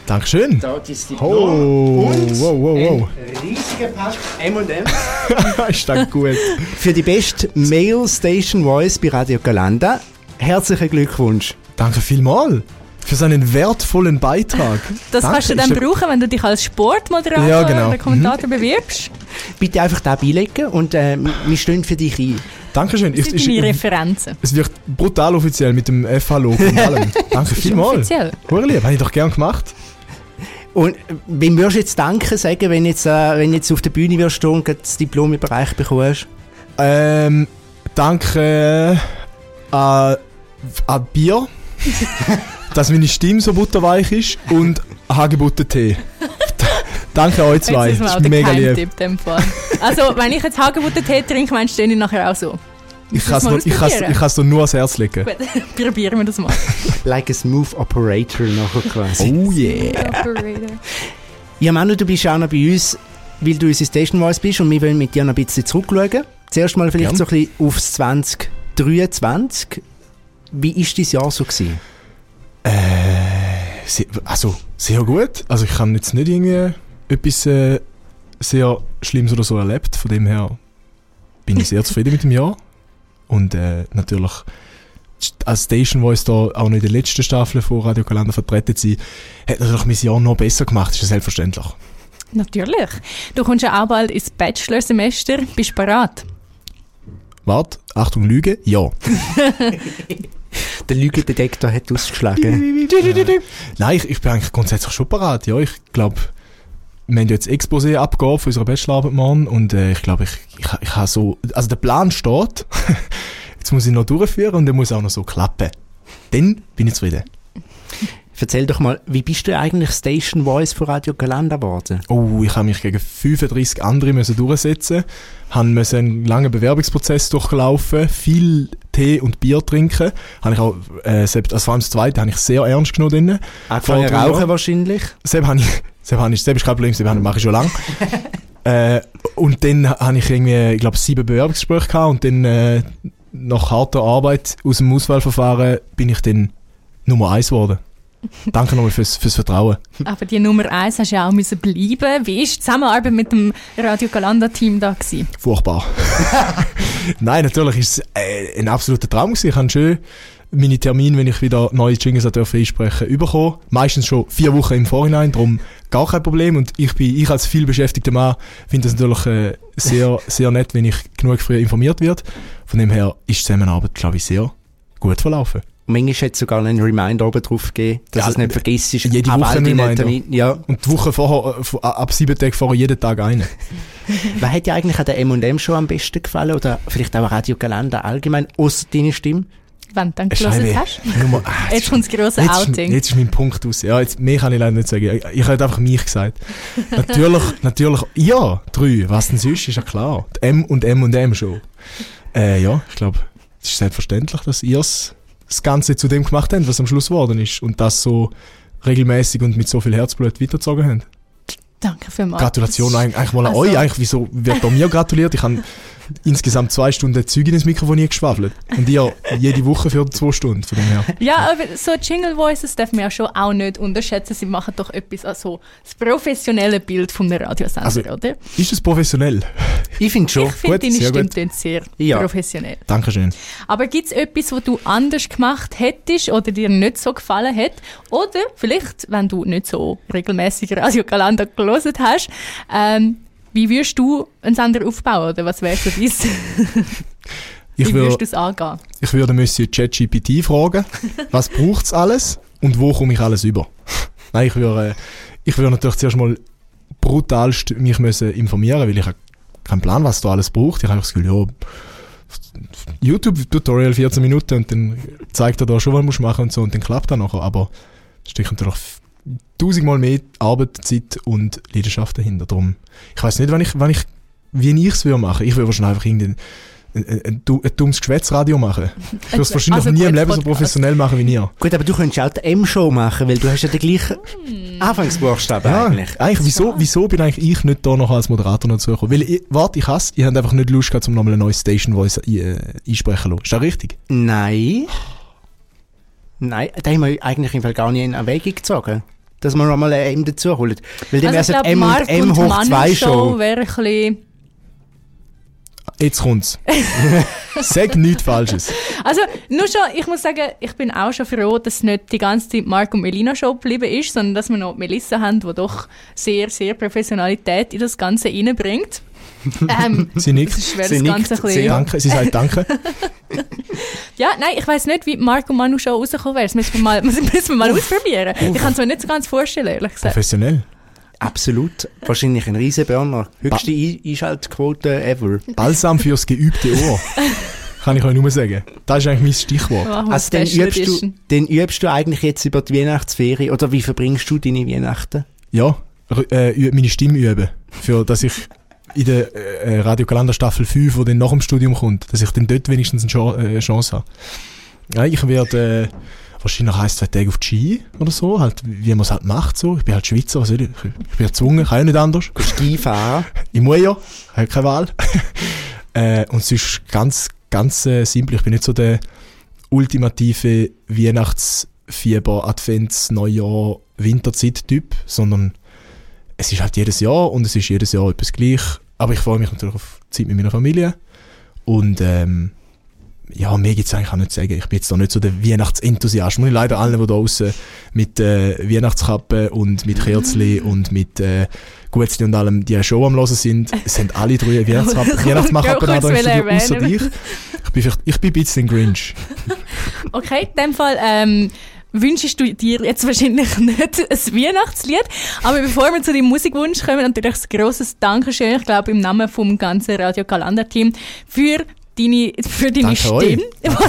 Dankeschön. Da das Diplom. Oh, Und wow, wow, wow. Ein riesiger Pack M&M. ist das gut. Für die beste Male Station Voice bei Radio Galanda. Herzlichen Glückwunsch. Danke vielmals für so einen wertvollen Beitrag. Das Danke, kannst du dann brauchen, wenn du dich als Sportmoderator Ja, genau. oder Kommentator bewirbst. Bitte einfach da beilegen und äh, wir stehen für dich ein. Dankeschön. Das Es, sind ist, deine Referenzen. es wird brutal offiziell mit dem FH-Logo und allem. Danke vielmals. Offiziell. Hure lieb, habe ich doch gern gemacht. Und äh, wem würdest du jetzt Danke sagen, wenn jetzt, äh, wenn jetzt auf der Bühne wirst stehen und das Diplom überreicht bekommst? Ähm, danke äh, an, an Bier, dass meine Stimme so butterweich ist und Hagebutten Tee. danke euch zwei. Das ist mega lieb. Fall. Also, wenn ich jetzt Hagebutten-Tee trinke, meinst du den nachher auch so? Ich kann es ich kann's- ausprobieren? ich kann's dir nur ans Herz legen. Gut, probieren wir das mal. Like a smooth operator nachher quasi. Oh yeah. Ja, Manu, du bist ja auch noch bei uns, weil du unsere Station Voice bist und wir wollen mit dir noch ein bisschen zurückschauen. Zuerst mal vielleicht Gern. so ein bisschen aufs 2023. Wie war dein Jahr so? Gewesen? Se- Also, sehr gut. Also ich habe jetzt nicht irgendwie etwas äh, sehr Schlimmes oder so erlebt. Von dem her bin ich sehr zufrieden mit dem Jahr. Und äh, natürlich als Station Voice da auch noch in der letzten Staffel von Radio Kalender vertreten zu sein, hat natürlich mein Jahr noch besser gemacht, ist ja selbstverständlich. Natürlich. Du kommst ja auch bald ins Bachelorsemester. Bist du bereit? Warte, Achtung, Lüge, ja. Der Lügendetektor hat ausgeschlagen. Nein, ich, ich bin eigentlich grundsätzlich schon parat, ja. Ich glaube, wir haben jetzt Exposé abgegeben für unsere Bachelorarbeit morgen und äh, ich glaube, ich, ich, ich habe so, also der Plan steht, jetzt muss ich noch durchführen und der muss auch noch so klappen. Dann bin ich zufrieden. Erzähl doch mal, wie bist du eigentlich Station Voice von Radio Galanda geworden? Oh, ich habe mich gegen 35 andere müssen durchsetzen, habe müssen einen langen Bewerbungsprozess durchlaufen, viel Tee und Bier trinken, habe ich auch, äh, selbst, also vor allem das Zweite habe ich sehr ernst genommen. Angefangen rauchen wahrscheinlich? Seb habe ich, Seb habe ich, Seb ist kein Problem, habe- mache ich schon lange. äh, und dann habe ich irgendwie, ich glaube, sieben Bewerbungsgespräche gehabt und dann, äh, nach harter Arbeit aus dem Auswahlverfahren bin ich dann Nummer eins geworden. Danke nochmal fürs, fürs Vertrauen. Aber die Nummer eins hast du ja auch müssen bleiben. Wie war die Zusammenarbeit mit dem Radio Galanda-Team da? Gewesen? Furchtbar. Nein, natürlich ist es äh, ein absoluter Traum gewesen. Ich habe schön meine Termine, wenn ich wieder neue Jingles einsprechen, bekommen. Meistens schon vier Wochen im Vorhinein, darum gar kein Problem. Und ich bin, ich als viel beschäftigter Mann, finde das natürlich äh, sehr, sehr nett, wenn ich genug früh informiert wird. Von dem her ist die Zusammenarbeit, glaube ich, sehr gut verlaufen. Und manchmal hat es sogar einen Reminder oben drauf gegeben, dass Ja, es nicht vergisst. jede Woche all ein deinen Reminder. Terminen. Ja. Und die Woche vorher, äh, ab sieben Tagen vorher jeden Tag einen. Wer hat dir eigentlich an der M&M schon am besten gefallen? Oder vielleicht auch Radio Galanda allgemein, außer deine Stimme? Wenn du gelesen hast. Nummer, ah, Jetzt kommt das grosse Jetzt ist, Outing. jetzt ist mein Punkt aus. Ja, jetzt, mehr kann ich leider nicht sagen. Ich, ich habe einfach mich gesagt. natürlich, natürlich, ja, drei. Was denn sonst, ist ja klar. Die M und M und M schon. Äh, ja, ich glaube, es ist selbstverständlich, dass ihr das Ganze zu dem gemacht habt, was am Schluss geworden ist. Und das so regelmäßig und mit so viel Herzblut weitergezogen habt. Danke vielmals. Gratulation eigentlich, eigentlich mal an Also- euch. Eigentlich, wieso wird da mir gratuliert? Ich habe insgesamt zwei Stunden Zeug in das Mikrofon geschwafelt. Und ihr jede Woche für zwei Stunden. Von dem her. Ja, aber so Jingle Voices darf man ja schon auch nicht unterschätzen. Sie machen doch etwas, also das professionelle Bild von einem Radiosender, Also, oder? Ist es professionell? Ich finde schon. ich finde, gut, deine sehr Stimme gut. sehr Ja. professionell. Dankeschön. Aber gibt es etwas, was du anders gemacht hättest oder dir nicht so gefallen hat? Oder vielleicht, wenn du nicht so regelmäßig Radio Galanda gelesen hast, ähm, wie würdest du einen Sender aufbauen? Oder was wäre so dies? Ich, Wie wür, würdest du es angehen? ich würde Monsieur ChatGPT fragen, was braucht's alles und wo komme ich alles über? Nein, ich würde, ich würde natürlich zuerst mal brutalst mich müssen informieren, weil ich habe keinen Plan, was da alles braucht. Ich habe das Gefühl, ja, YouTube-Tutorial 14 Minuten und dann zeigt er da schon, was du musst machen und so und dann klappt das nachher. Aber es steckt natürlich tausendmal mehr Arbeit, Zeit und Leidenschaft dahinter. Darum, ich weiß nicht, wann ich, wann ich, wie ich es würde machen. Ich würde wahrscheinlich einfach irgendein ein, ein, ein, du- ein dummes Geschwätzradio machen. Ich würde es wahrscheinlich Also nie im Leben so professionell machen wie ihr. Gut, aber du könntest auch die M-Show machen, weil du hast ja den gleichen Anfangsbuchstaben Ja, eigentlich. eigentlich. wieso, wieso bin eigentlich ich nicht da noch als Moderator noch zugekommen? Weil, ich, warte, ich hasse, ich habe einfach nicht Lust gehabt, um nochmal eine neue Station Voice äh, einsprechen zu lassen. Ist das richtig? Nein. Nein, da haben wir eigentlich im Fall gar nicht in Erwägung gezogen. Dass wir nochmal ein M dazu holen. Weil dann Also wäre ich es glaube, M und Mark M und hoch Manu 2 Show wäre ein bisschen... Jetzt kommt's. Sag nichts Falsches. Also, nur schon, ich muss sagen, ich bin auch schon froh, dass es nicht die ganze Zeit Mark und Melina Show geblieben ist, sondern dass wir noch Melissa haben, die doch sehr, sehr Professionalität in das Ganze reinbringt. Ähm, Sie nickt. das wäre Sie nickt bisschen... Danke, sie sagt Danke. Ja, nein, ich weiß nicht, wie und Manu Show rausgekommen wäre. Das müssen wir mal, müssen wir mal ausprobieren. Ich kann es mir nicht so ganz vorstellen, ehrlich gesagt. Professionell. Absolut. Wahrscheinlich ein Riesenburner. Höchste Ein- Einschaltquote ever. Balsam fürs geübte Ohr. Kann ich euch nur sagen. Das ist eigentlich mein Stichwort. Wir Also dann übst, du, dann übst du eigentlich jetzt über die Weihnachtsferien oder wie verbringst du deine Weihnachten? Ja, äh, meine Stimme üben. Für, dass ich in der äh, Radiokalender Staffel 5, die dann nach dem Studium kommt, dass ich dann dort wenigstens eine Chance, äh, Chance habe. Ja, ich werde äh, wahrscheinlich noch ein, zwei Tage auf die Ski oder so, halt, wie man es halt macht. So. Ich bin halt Schweizer, was soll ich? Ich bin gezwungen, kann ja nicht anders. Ski fahren? Ich muss ja, ich habe keine Wahl. äh, und sonst ganz, ganz äh, simpel, ich bin nicht so der ultimative Weihnachtsfieber, Advents, Neujahr, Winterzeit-Typ, sondern es ist halt jedes Jahr und es ist jedes Jahr etwas gleich. Aber ich freue mich natürlich auf die Zeit mit meiner Familie. Und ähm, ja, mehr gibt es eigentlich auch nicht zu sagen. Ich bin jetzt da nicht so der Weihnachtsenthusiast. Muss ich leider allen, die da draußen mit äh, Weihnachtskappe und mit Kerzli und mit äh, Gutzli und allem, die Show am Hören sind, sind alle drei Weihnachtskappen, Weihnachtsmachkappen Ich an außer dich. Ich bin, ich bin ein bisschen Grinch. Okay, in dem Fall ähm, wünschst du dir jetzt wahrscheinlich nicht ein Weihnachtslied. Aber bevor wir zu deinem Musikwunsch kommen, natürlich ein grosses Dankeschön, ich glaube im Namen vom ganzen Radio Kalender Team, für deine, für deine Danke. Stimme,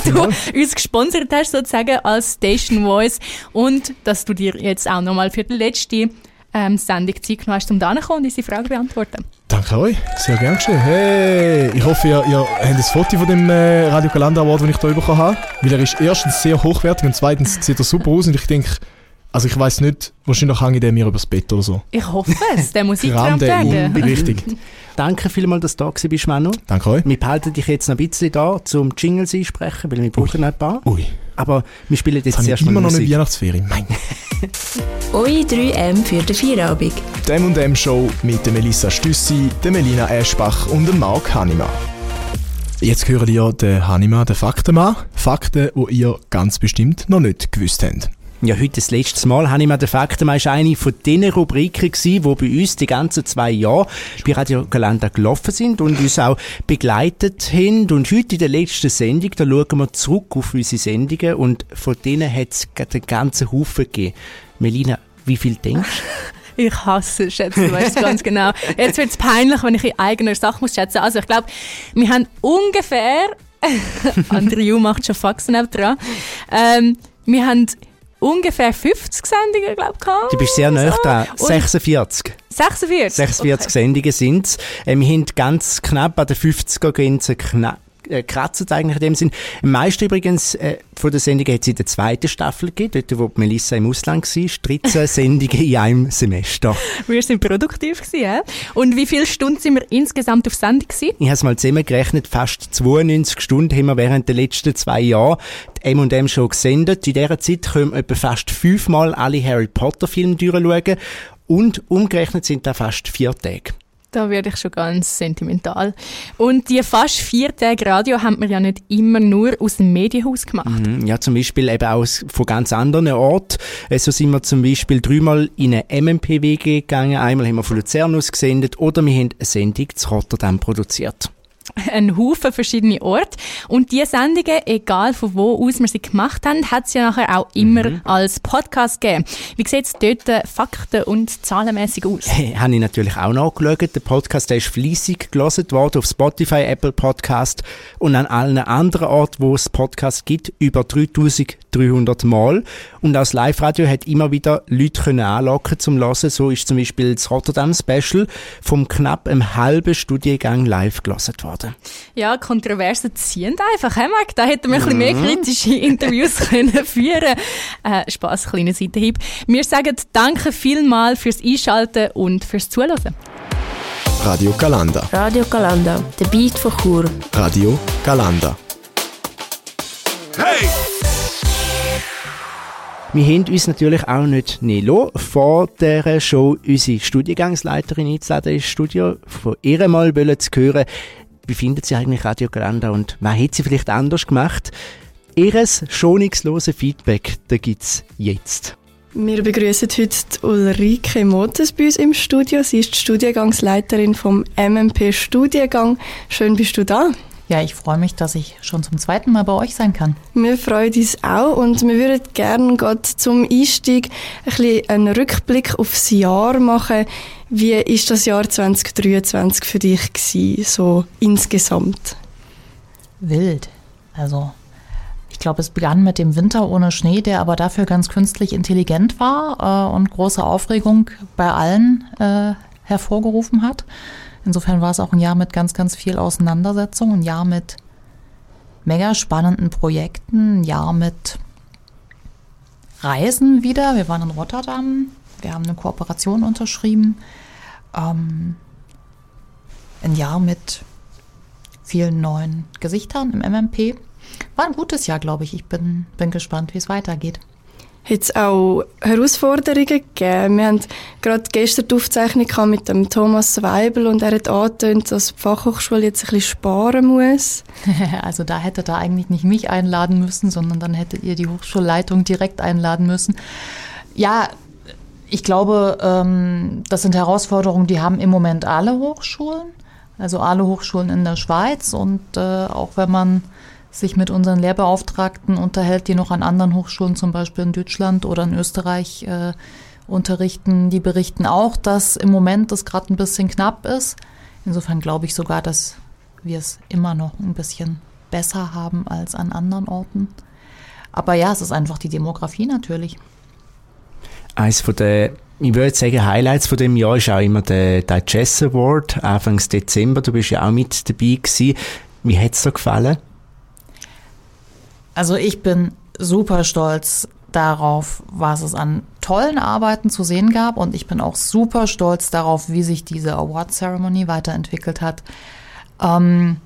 die du uns gesponsert hast, sozusagen als Station Voice. Und dass du dir jetzt auch nochmal für die letzte ähm, Sendung Zeit genommen hast, um da und unsere Frage zu beantworten. Danke euch, sehr gern geschehen. Hey, ich hoffe, ihr, ihr habt ein Foto von dem äh, Radio Kalender Award, den ich hier bekommen habe. Weil er ist erstens sehr hochwertig und zweitens sieht er super aus und ich denke, also ich weiß nicht, wahrscheinlich hänge den mir übers Bett oder so. Ich hoffe es, der muss eingerahmt Grande, werden. richtig. Danke vielmals, dass du da bist, Manu. Danke euch. Wir behalten dich jetzt noch ein bisschen da, zum Jingles einsprechen, weil wir brauchen noch ein paar. Ui, Aber wir spielen jetzt zuerst ich immer mal noch eine Musik. Weihnachtsferien. Mein. Eure 3M für den Feierabend. Dem und dem Show mit der Melissa Stüssi, der Melina Eschbach und dem Marc Hannemann. Jetzt hören ihr den Hannemann, den Faktenmann. Fakten, die ihr ganz bestimmt noch nicht gewusst habt. Ja, heute das letzte Mal habe ich mal den Fakten, ist eine von den Rubriken gewesen, die bei uns die ganzen zwei Jahre bei Radio Galanda gelaufen sind und uns auch begleitet haben. Und heute in der letzten Sendung, da schauen wir zurück auf unsere Sendungen und von denen hat es einen ganzen Haufen gegeben. Melina, wie viel denkst du? Ich hasse es, schätze, du weißt ganz genau. Jetzt wird es peinlich, wenn ich in eigener Sache muss schätzen. Also ich glaube, wir haben ungefähr, Andrew macht schon Faxen auch dran, ähm, wir haben ungefähr 50 Sendungen, glaube ich. Du bist sehr nah So. dran. Und 46. 46? 46 Okay. Sendungen sind es. Äh, wir haben ganz knapp an der 50er-Grenze knapp äh, eigentlich in dem Sinn. Am meisten übrigens äh, von der Sendung hat es in der zweiten Staffel gegeben, dort wo Melissa im Ausland war. 13 Sendungen in einem Semester. Wir sind produktiv gewesen, ja? Und wie viele Stunden sind wir insgesamt auf Sendung gewesen? Ich habe es mal zusammengerechnet, fast 92 Stunden haben wir während der letzten zwei Jahre die M&M Show gesendet. In dieser Zeit können wir etwa fast fünfmal alle Harry Potter Filme durchschauen und umgerechnet sind da fast vier Tage. Da werde ich schon ganz sentimental. Und die fast vier Tage Radio haben wir ja nicht immer nur aus dem Medienhaus gemacht. Mhm, Ja, zum Beispiel eben auch von ganz anderen Orten. Äh, So sind wir zum Beispiel dreimal in eine MMP-WG gegangen. Einmal haben wir von Luzern aus gesendet oder wir haben eine Sendung zu Rotterdam produziert. Ein Haufen verschiedene Orte. Und die Sendungen, egal von wo aus wir sie gemacht haben, hat es ja nachher auch immer als Podcast gegeben. Wie sieht es dort äh, fakten- und zahlenmäßig aus? Hey, habe ich natürlich auch nachgeschaut. Der Podcast der ist fleissig gelesen worden auf Spotify, Apple Podcast und an allen anderen Orten, wo es Podcast gibt, über 3300 Mal. Und auch das Live-Radio hat immer wieder Leute können anlocken zum Hören. So ist zum Beispiel das Rotterdam Special vom knapp einem halben Studiengang live gelesen worden. Ja, Kontroversen ziehen einfach, he, Marc? Da hätten wir ein bisschen mehr kritische Interviews können führen äh, Spass, kleiner Seitenhieb. Wir sagen danke vielmal fürs Einschalten und fürs Zuhören. Radio Galanda. Radio Galanda, der Beat von Chur. Radio Galanda. Wir haben uns natürlich auch nicht Nelo vor dieser Show unsere Studiengangsleiterin einzuladen ins Studio. Von ihr mal zu hören, wie findet sie eigentlich Radio Galanda und was hat sie vielleicht anders gemacht? Ihres schonungslose Feedback, da gibt's jetzt. Wir begrüßen heute Ulrike Motes bei uns im Studio. Sie ist die Studiengangsleiterin vom MMP Studiengang. Schön bist du da. Ja, ich freue mich, dass ich schon zum zweiten Mal bei euch sein kann. Wir freuen uns auch und wir würden gerne gerade zum Einstieg ein bisschen einen Rückblick aufs Jahr machen. Wie ist das Jahr 2023 für dich gewesen, so insgesamt? Wild. Also, ich glaube, es begann mit dem Winter ohne Schnee, der aber dafür ganz künstlich intelligent war äh, und große Aufregung bei allen äh, hervorgerufen hat. Insofern war es auch ein Jahr mit ganz, ganz viel Auseinandersetzung, ein Jahr mit mega spannenden Projekten, ein Jahr mit Reisen wieder. Wir waren in Rotterdam, wir haben eine Kooperation unterschrieben. Ähm, ein Jahr mit vielen neuen Gesichtern im MMP. War ein gutes Jahr, glaube ich. Ich bin, bin gespannt, wie es weitergeht. Hat es auch Herausforderungen gegeben? Wir haben gerade gestern die Aufzeichnung mit dem Thomas Weibel und er hat angetönt, dass die Fachhochschule jetzt ein bisschen sparen muss. Also da hättet ihr eigentlich nicht mich einladen müssen, sondern dann hättet ihr die Hochschulleitung direkt einladen müssen. Ja, ich glaube, ähm, das sind Herausforderungen, die haben im Moment alle Hochschulen, also alle Hochschulen in der Schweiz. Und äh, auch wenn man sich mit unseren Lehrbeauftragten unterhält, die noch an anderen Hochschulen, zum Beispiel in Deutschland oder in Österreich, äh, unterrichten, die berichten auch, dass im Moment das gerade ein bisschen knapp ist. Insofern glaube ich sogar, dass wir es immer noch ein bisschen besser haben als an anderen Orten. Aber ja, es ist einfach die Demografie natürlich. Eins von der, ich würde sagen, Highlights von dem Jahr ist auch immer der Digest Award, Anfangs Dezember. Du bist ja auch mit dabei gewesen. Hat es dir gefallen? Also ich bin super stolz darauf, was es an tollen Arbeiten zu sehen gab und ich bin auch super stolz darauf, wie sich diese Award Ceremony weiterentwickelt hat. Ähm,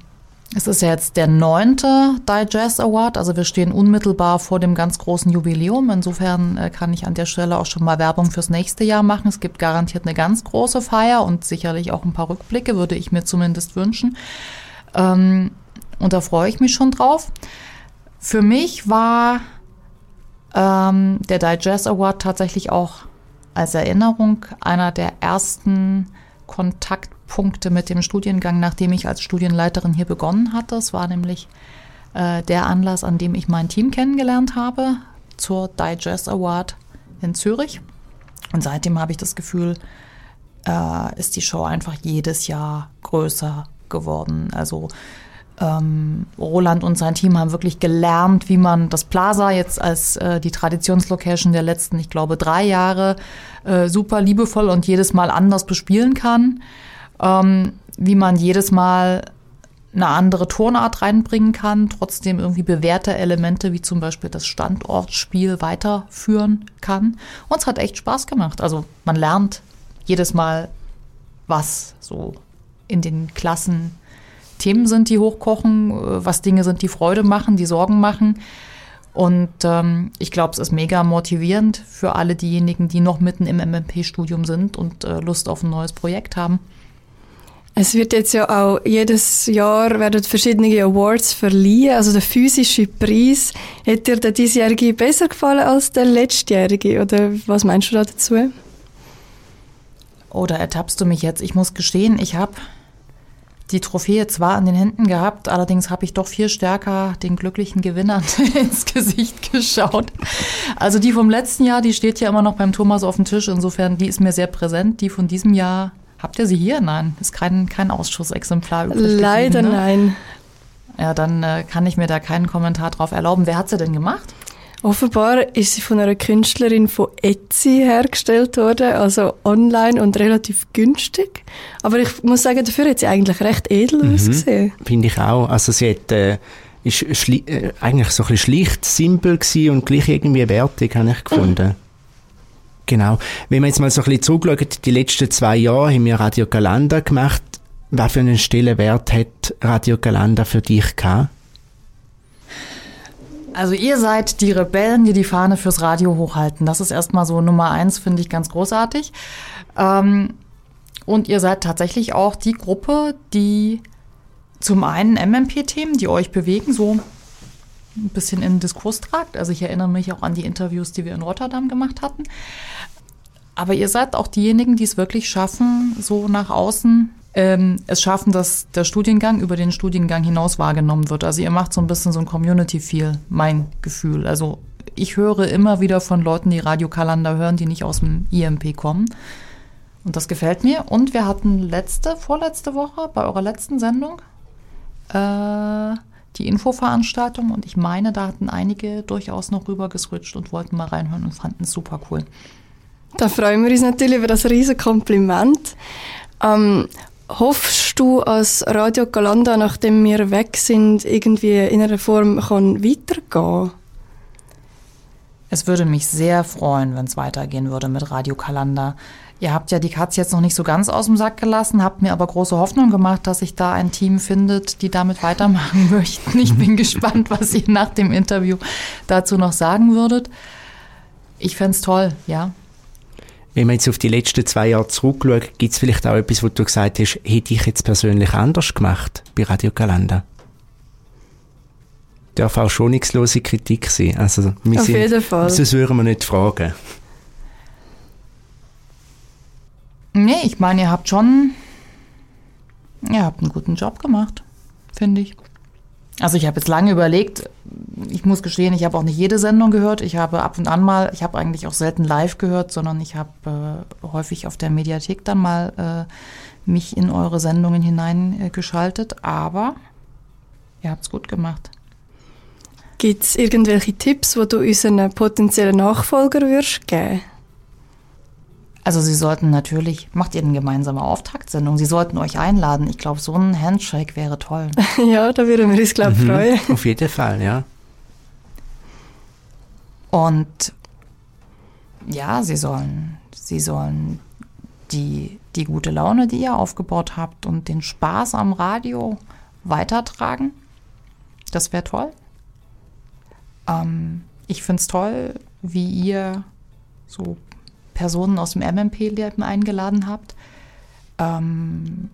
es ist ja jetzt der neunte Digest Award, also wir stehen unmittelbar vor dem ganz großen Jubiläum. Insofern äh, kann ich an der Stelle auch schon mal Werbung fürs nächste Jahr machen. Es gibt garantiert eine ganz große Feier und sicherlich auch ein paar Rückblicke, würde ich mir zumindest wünschen. Ähm, und da freue ich mich schon drauf. Für mich war ähm, der Digest Award tatsächlich auch als Erinnerung einer der ersten Kontaktpunkte mit dem Studiengang, nachdem ich als Studienleiterin hier begonnen hatte. Es war nämlich äh, der Anlass, an dem ich mein Team kennengelernt habe zur Digest Award in Zürich. Und seitdem habe ich das Gefühl, äh, ist die Show einfach jedes Jahr größer geworden. Also ähm, Roland und sein Team haben wirklich gelernt, wie man das Plaza jetzt als äh, die Traditionslocation der letzten, ich glaube, drei Jahre äh, super liebevoll und jedes Mal anders bespielen kann. Ähm, wie man jedes Mal eine andere Tonart reinbringen kann, trotzdem irgendwie bewährte Elemente wie zum Beispiel das Standortspiel weiterführen kann. Und es hat echt Spaß gemacht. Also man lernt jedes Mal was so in den Klassen Themen sind, die hochkochen, äh, was Dinge sind, die Freude machen, die Sorgen machen. Und ähm, ich glaube, es ist mega motivierend für alle diejenigen, die noch mitten im MMP-Studium sind und äh, Lust auf ein neues Projekt haben. Es wird jetzt ja auch jedes Jahr werden verschiedene Awards verliehen. Also der physische Preis. Hat dir der diesjährige besser gefallen als der letztjährige? Oder was meinst du da dazu? Oder ertappst du mich jetzt? Ich muss gestehen, ich habe die Trophäe zwar an den Händen gehabt, allerdings habe ich doch viel stärker den glücklichen Gewinnern ins Gesicht geschaut. Also die vom letzten Jahr, die steht ja immer noch beim Thomas auf dem Tisch. Insofern, die ist mir sehr präsent. Die von diesem Jahr, habt ihr sie hier? Nein, ist kein, kein Ausschussexemplar übrig. Leider ne? nein. Ja, dann äh, kann ich mir da keinen Kommentar drauf erlauben. Wer hat sie denn gemacht? Offenbar ist sie von einer Künstlerin von Etsy hergestellt worden, also online und relativ günstig. Aber ich muss sagen, dafür hat sie eigentlich recht edel mhm. ausgesehen. Finde ich auch. Also sie hat, äh, ist äh, eigentlich so ein bisschen schlicht, simpel gewesen und gleich irgendwie wertig, habe ich gefunden. Mhm. Genau. Wenn wir jetzt mal so ein bisschen zurückschauen, die letzten zwei Jahre haben wir Radio Galanda gemacht. Was für einen Stellenwert hat Radio Galanda für dich gehabt? Also ihr seid die Rebellen, die die Fahne fürs Radio hochhalten. Das ist erstmal so Nummer eins, finde ich ganz großartig. Ähm, und ihr seid tatsächlich auch die Gruppe, die zum einen MMP-Themen, die euch bewegen, so ein bisschen in den Diskurs tragt. Also ich erinnere mich auch an die Interviews, die wir in Rotterdam gemacht hatten. Aber ihr seid auch diejenigen, die es wirklich schaffen, so nach außen ähm, es schaffen, dass der Studiengang über den Studiengang hinaus wahrgenommen wird. Also ihr macht so ein bisschen so ein Community-Feel, mein Gefühl. Also ich höre immer wieder von Leuten, die Radiokalender hören, die nicht aus dem IMP kommen. Und das gefällt mir. Und wir hatten letzte, vorletzte Woche bei eurer letzten Sendung äh, die Infoveranstaltung und ich meine, da hatten einige durchaus noch rüber geswitcht und wollten mal reinhören und fanden es super cool. Da freuen wir uns natürlich über das riesige Kompliment. Ähm, hoffst du als Radio Galanda, nachdem wir weg sind, irgendwie in einer Form kann weitergehen? Es würde mich sehr freuen, wenn es weitergehen würde mit Radio Kalanda. Ihr habt ja die Katze jetzt noch nicht so ganz aus dem Sack gelassen, habt mir aber große Hoffnung gemacht, dass sich da ein Team findet, die damit weitermachen möchten. Ich bin gespannt, was ihr nach dem Interview dazu noch sagen würdet. Ich fände es toll, ja. Wenn man jetzt auf die letzten zwei Jahre zurückschaut, gibt es vielleicht auch etwas, wo du gesagt hast, hätte ich jetzt persönlich anders gemacht bei Radio Galanda? Darf auch schonungslose Kritik sein. Also, wir auf sind, jeden Fall. Sonst würden wir nicht fragen. Nee, ich meine, ihr habt schon, ihr habt einen guten Job gemacht, finde ich. Also ich habe jetzt lange überlegt, ich muss gestehen, ich habe auch nicht jede Sendung gehört. Ich habe ab und an mal, ich habe eigentlich auch selten live gehört, sondern ich habe äh, häufig auf der Mediathek dann mal äh, mich in eure Sendungen hineingeschaltet. Aber ihr habt es gut gemacht. Gibt es irgendwelche Tipps, die du unseren potenziellen Nachfolger würdest geben? Also Sie sollten natürlich, macht ihr eine gemeinsame Auftaktsendung, Sie sollten euch einladen. Ich glaube, so ein Handshake wäre toll. ja, da würden wir uns, glaube ich, Mhm. freuen. Auf jeden Fall, ja. Und ja, Sie sollen, Sie sollen die, die gute Laune, die ihr aufgebaut habt und den Spaß am Radio weitertragen. Das wäre toll. Ähm, ich finde es toll, wie ihr so Personen aus dem MMP-Leben eingeladen habt. Ähm,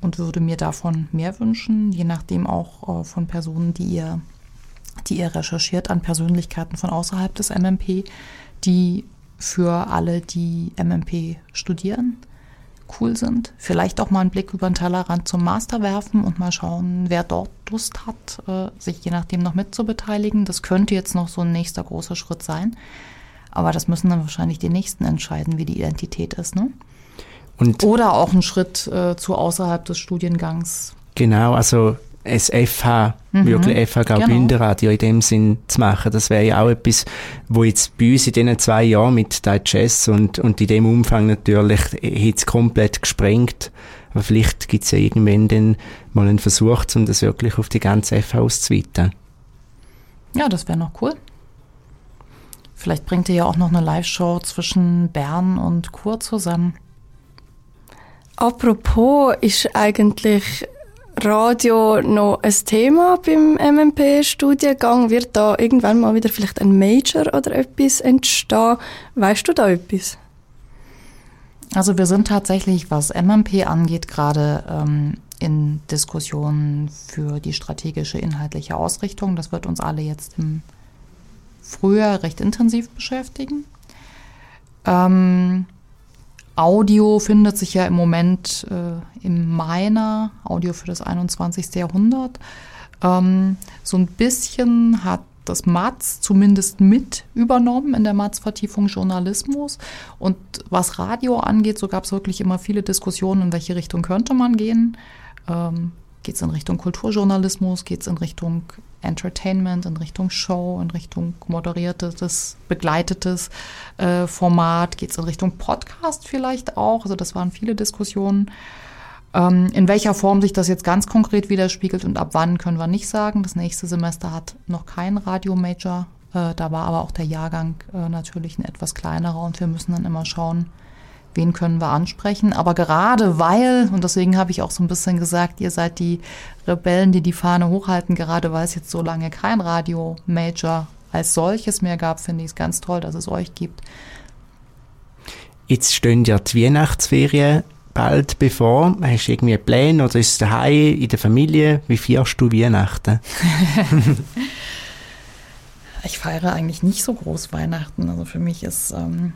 und würde mir davon mehr wünschen, je nachdem auch äh, von Personen, die ihr, die ihr recherchiert an Persönlichkeiten von außerhalb des MMP, die für alle, die MMP studieren, cool sind. Vielleicht auch mal einen Blick über den Tellerrand zum Master werfen und mal schauen, wer dort Lust hat, äh, sich je nachdem noch mitzubeteiligen. Das könnte jetzt noch so ein nächster großer Schritt sein. Aber das müssen dann wahrscheinlich die Nächsten entscheiden, wie die Identität ist. Ne? Und Oder auch ein Schritt äh, zu außerhalb des Studiengangs. genau, also es FH, Mhm, wirklich FH genau. Graubünden-Radio in dem Sinn zu machen, das wäre ja auch etwas, wo jetzt bei uns in diesen zwei Jahren mit Digest und, und in dem Umfang natürlich es komplett gesprengt. Aber vielleicht gibt es ja irgendwann dann mal einen Versuch, um das wirklich auf die ganze FH auszuweiten. Ja, das wäre noch cool. Vielleicht bringt ihr ja auch noch eine Live-Show zwischen Bern und Chur zusammen. Apropos, ist eigentlich Radio noch ein Thema beim MMP-Studiengang? Wird da irgendwann mal wieder vielleicht ein Major oder etwas entstehen? Weißt du da etwas? Also wir sind tatsächlich, was MMP angeht, gerade ähm, in Diskussionen für die strategische inhaltliche Ausrichtung. Das wird uns alle jetzt im Frühjahr recht intensiv beschäftigen. Ähm, Audio findet sich ja im Moment äh, im Meiner, Audio für das 21. Jahrhundert. Ähm, so ein bisschen hat das Matz zumindest mit übernommen in der Matz-Vertiefung Journalismus. Und was Radio angeht, so gab es wirklich immer viele Diskussionen, in welche Richtung könnte man gehen. Ähm, geht es in Richtung Kulturjournalismus, geht es in Richtung Entertainment, in Richtung Show, in Richtung moderiertes, begleitetes äh, Format, geht es in Richtung Podcast vielleicht auch. Also das waren viele Diskussionen. Ähm, in welcher Form sich das jetzt ganz konkret widerspiegelt und ab wann können wir nicht sagen. Das nächste Semester hat noch kein Radio-Major. Äh, da war aber auch der Jahrgang äh, natürlich ein etwas kleinerer und wir müssen dann immer schauen, wen können wir ansprechen. Aber gerade weil, und deswegen habe ich auch so ein bisschen gesagt, ihr seid die Rebellen, die die Fahne hochhalten, gerade weil es jetzt so lange kein Radio-Major als solches mehr gab, finde ich es ganz toll, dass es euch gibt. Jetzt stehen ja die Weihnachtsferien bald bevor. Hast du irgendwie Pläne oder ist es daheim in der Familie? Wie feierst du Weihnachten? Ich feiere eigentlich nicht so groß Weihnachten. Also für mich ist, ähm,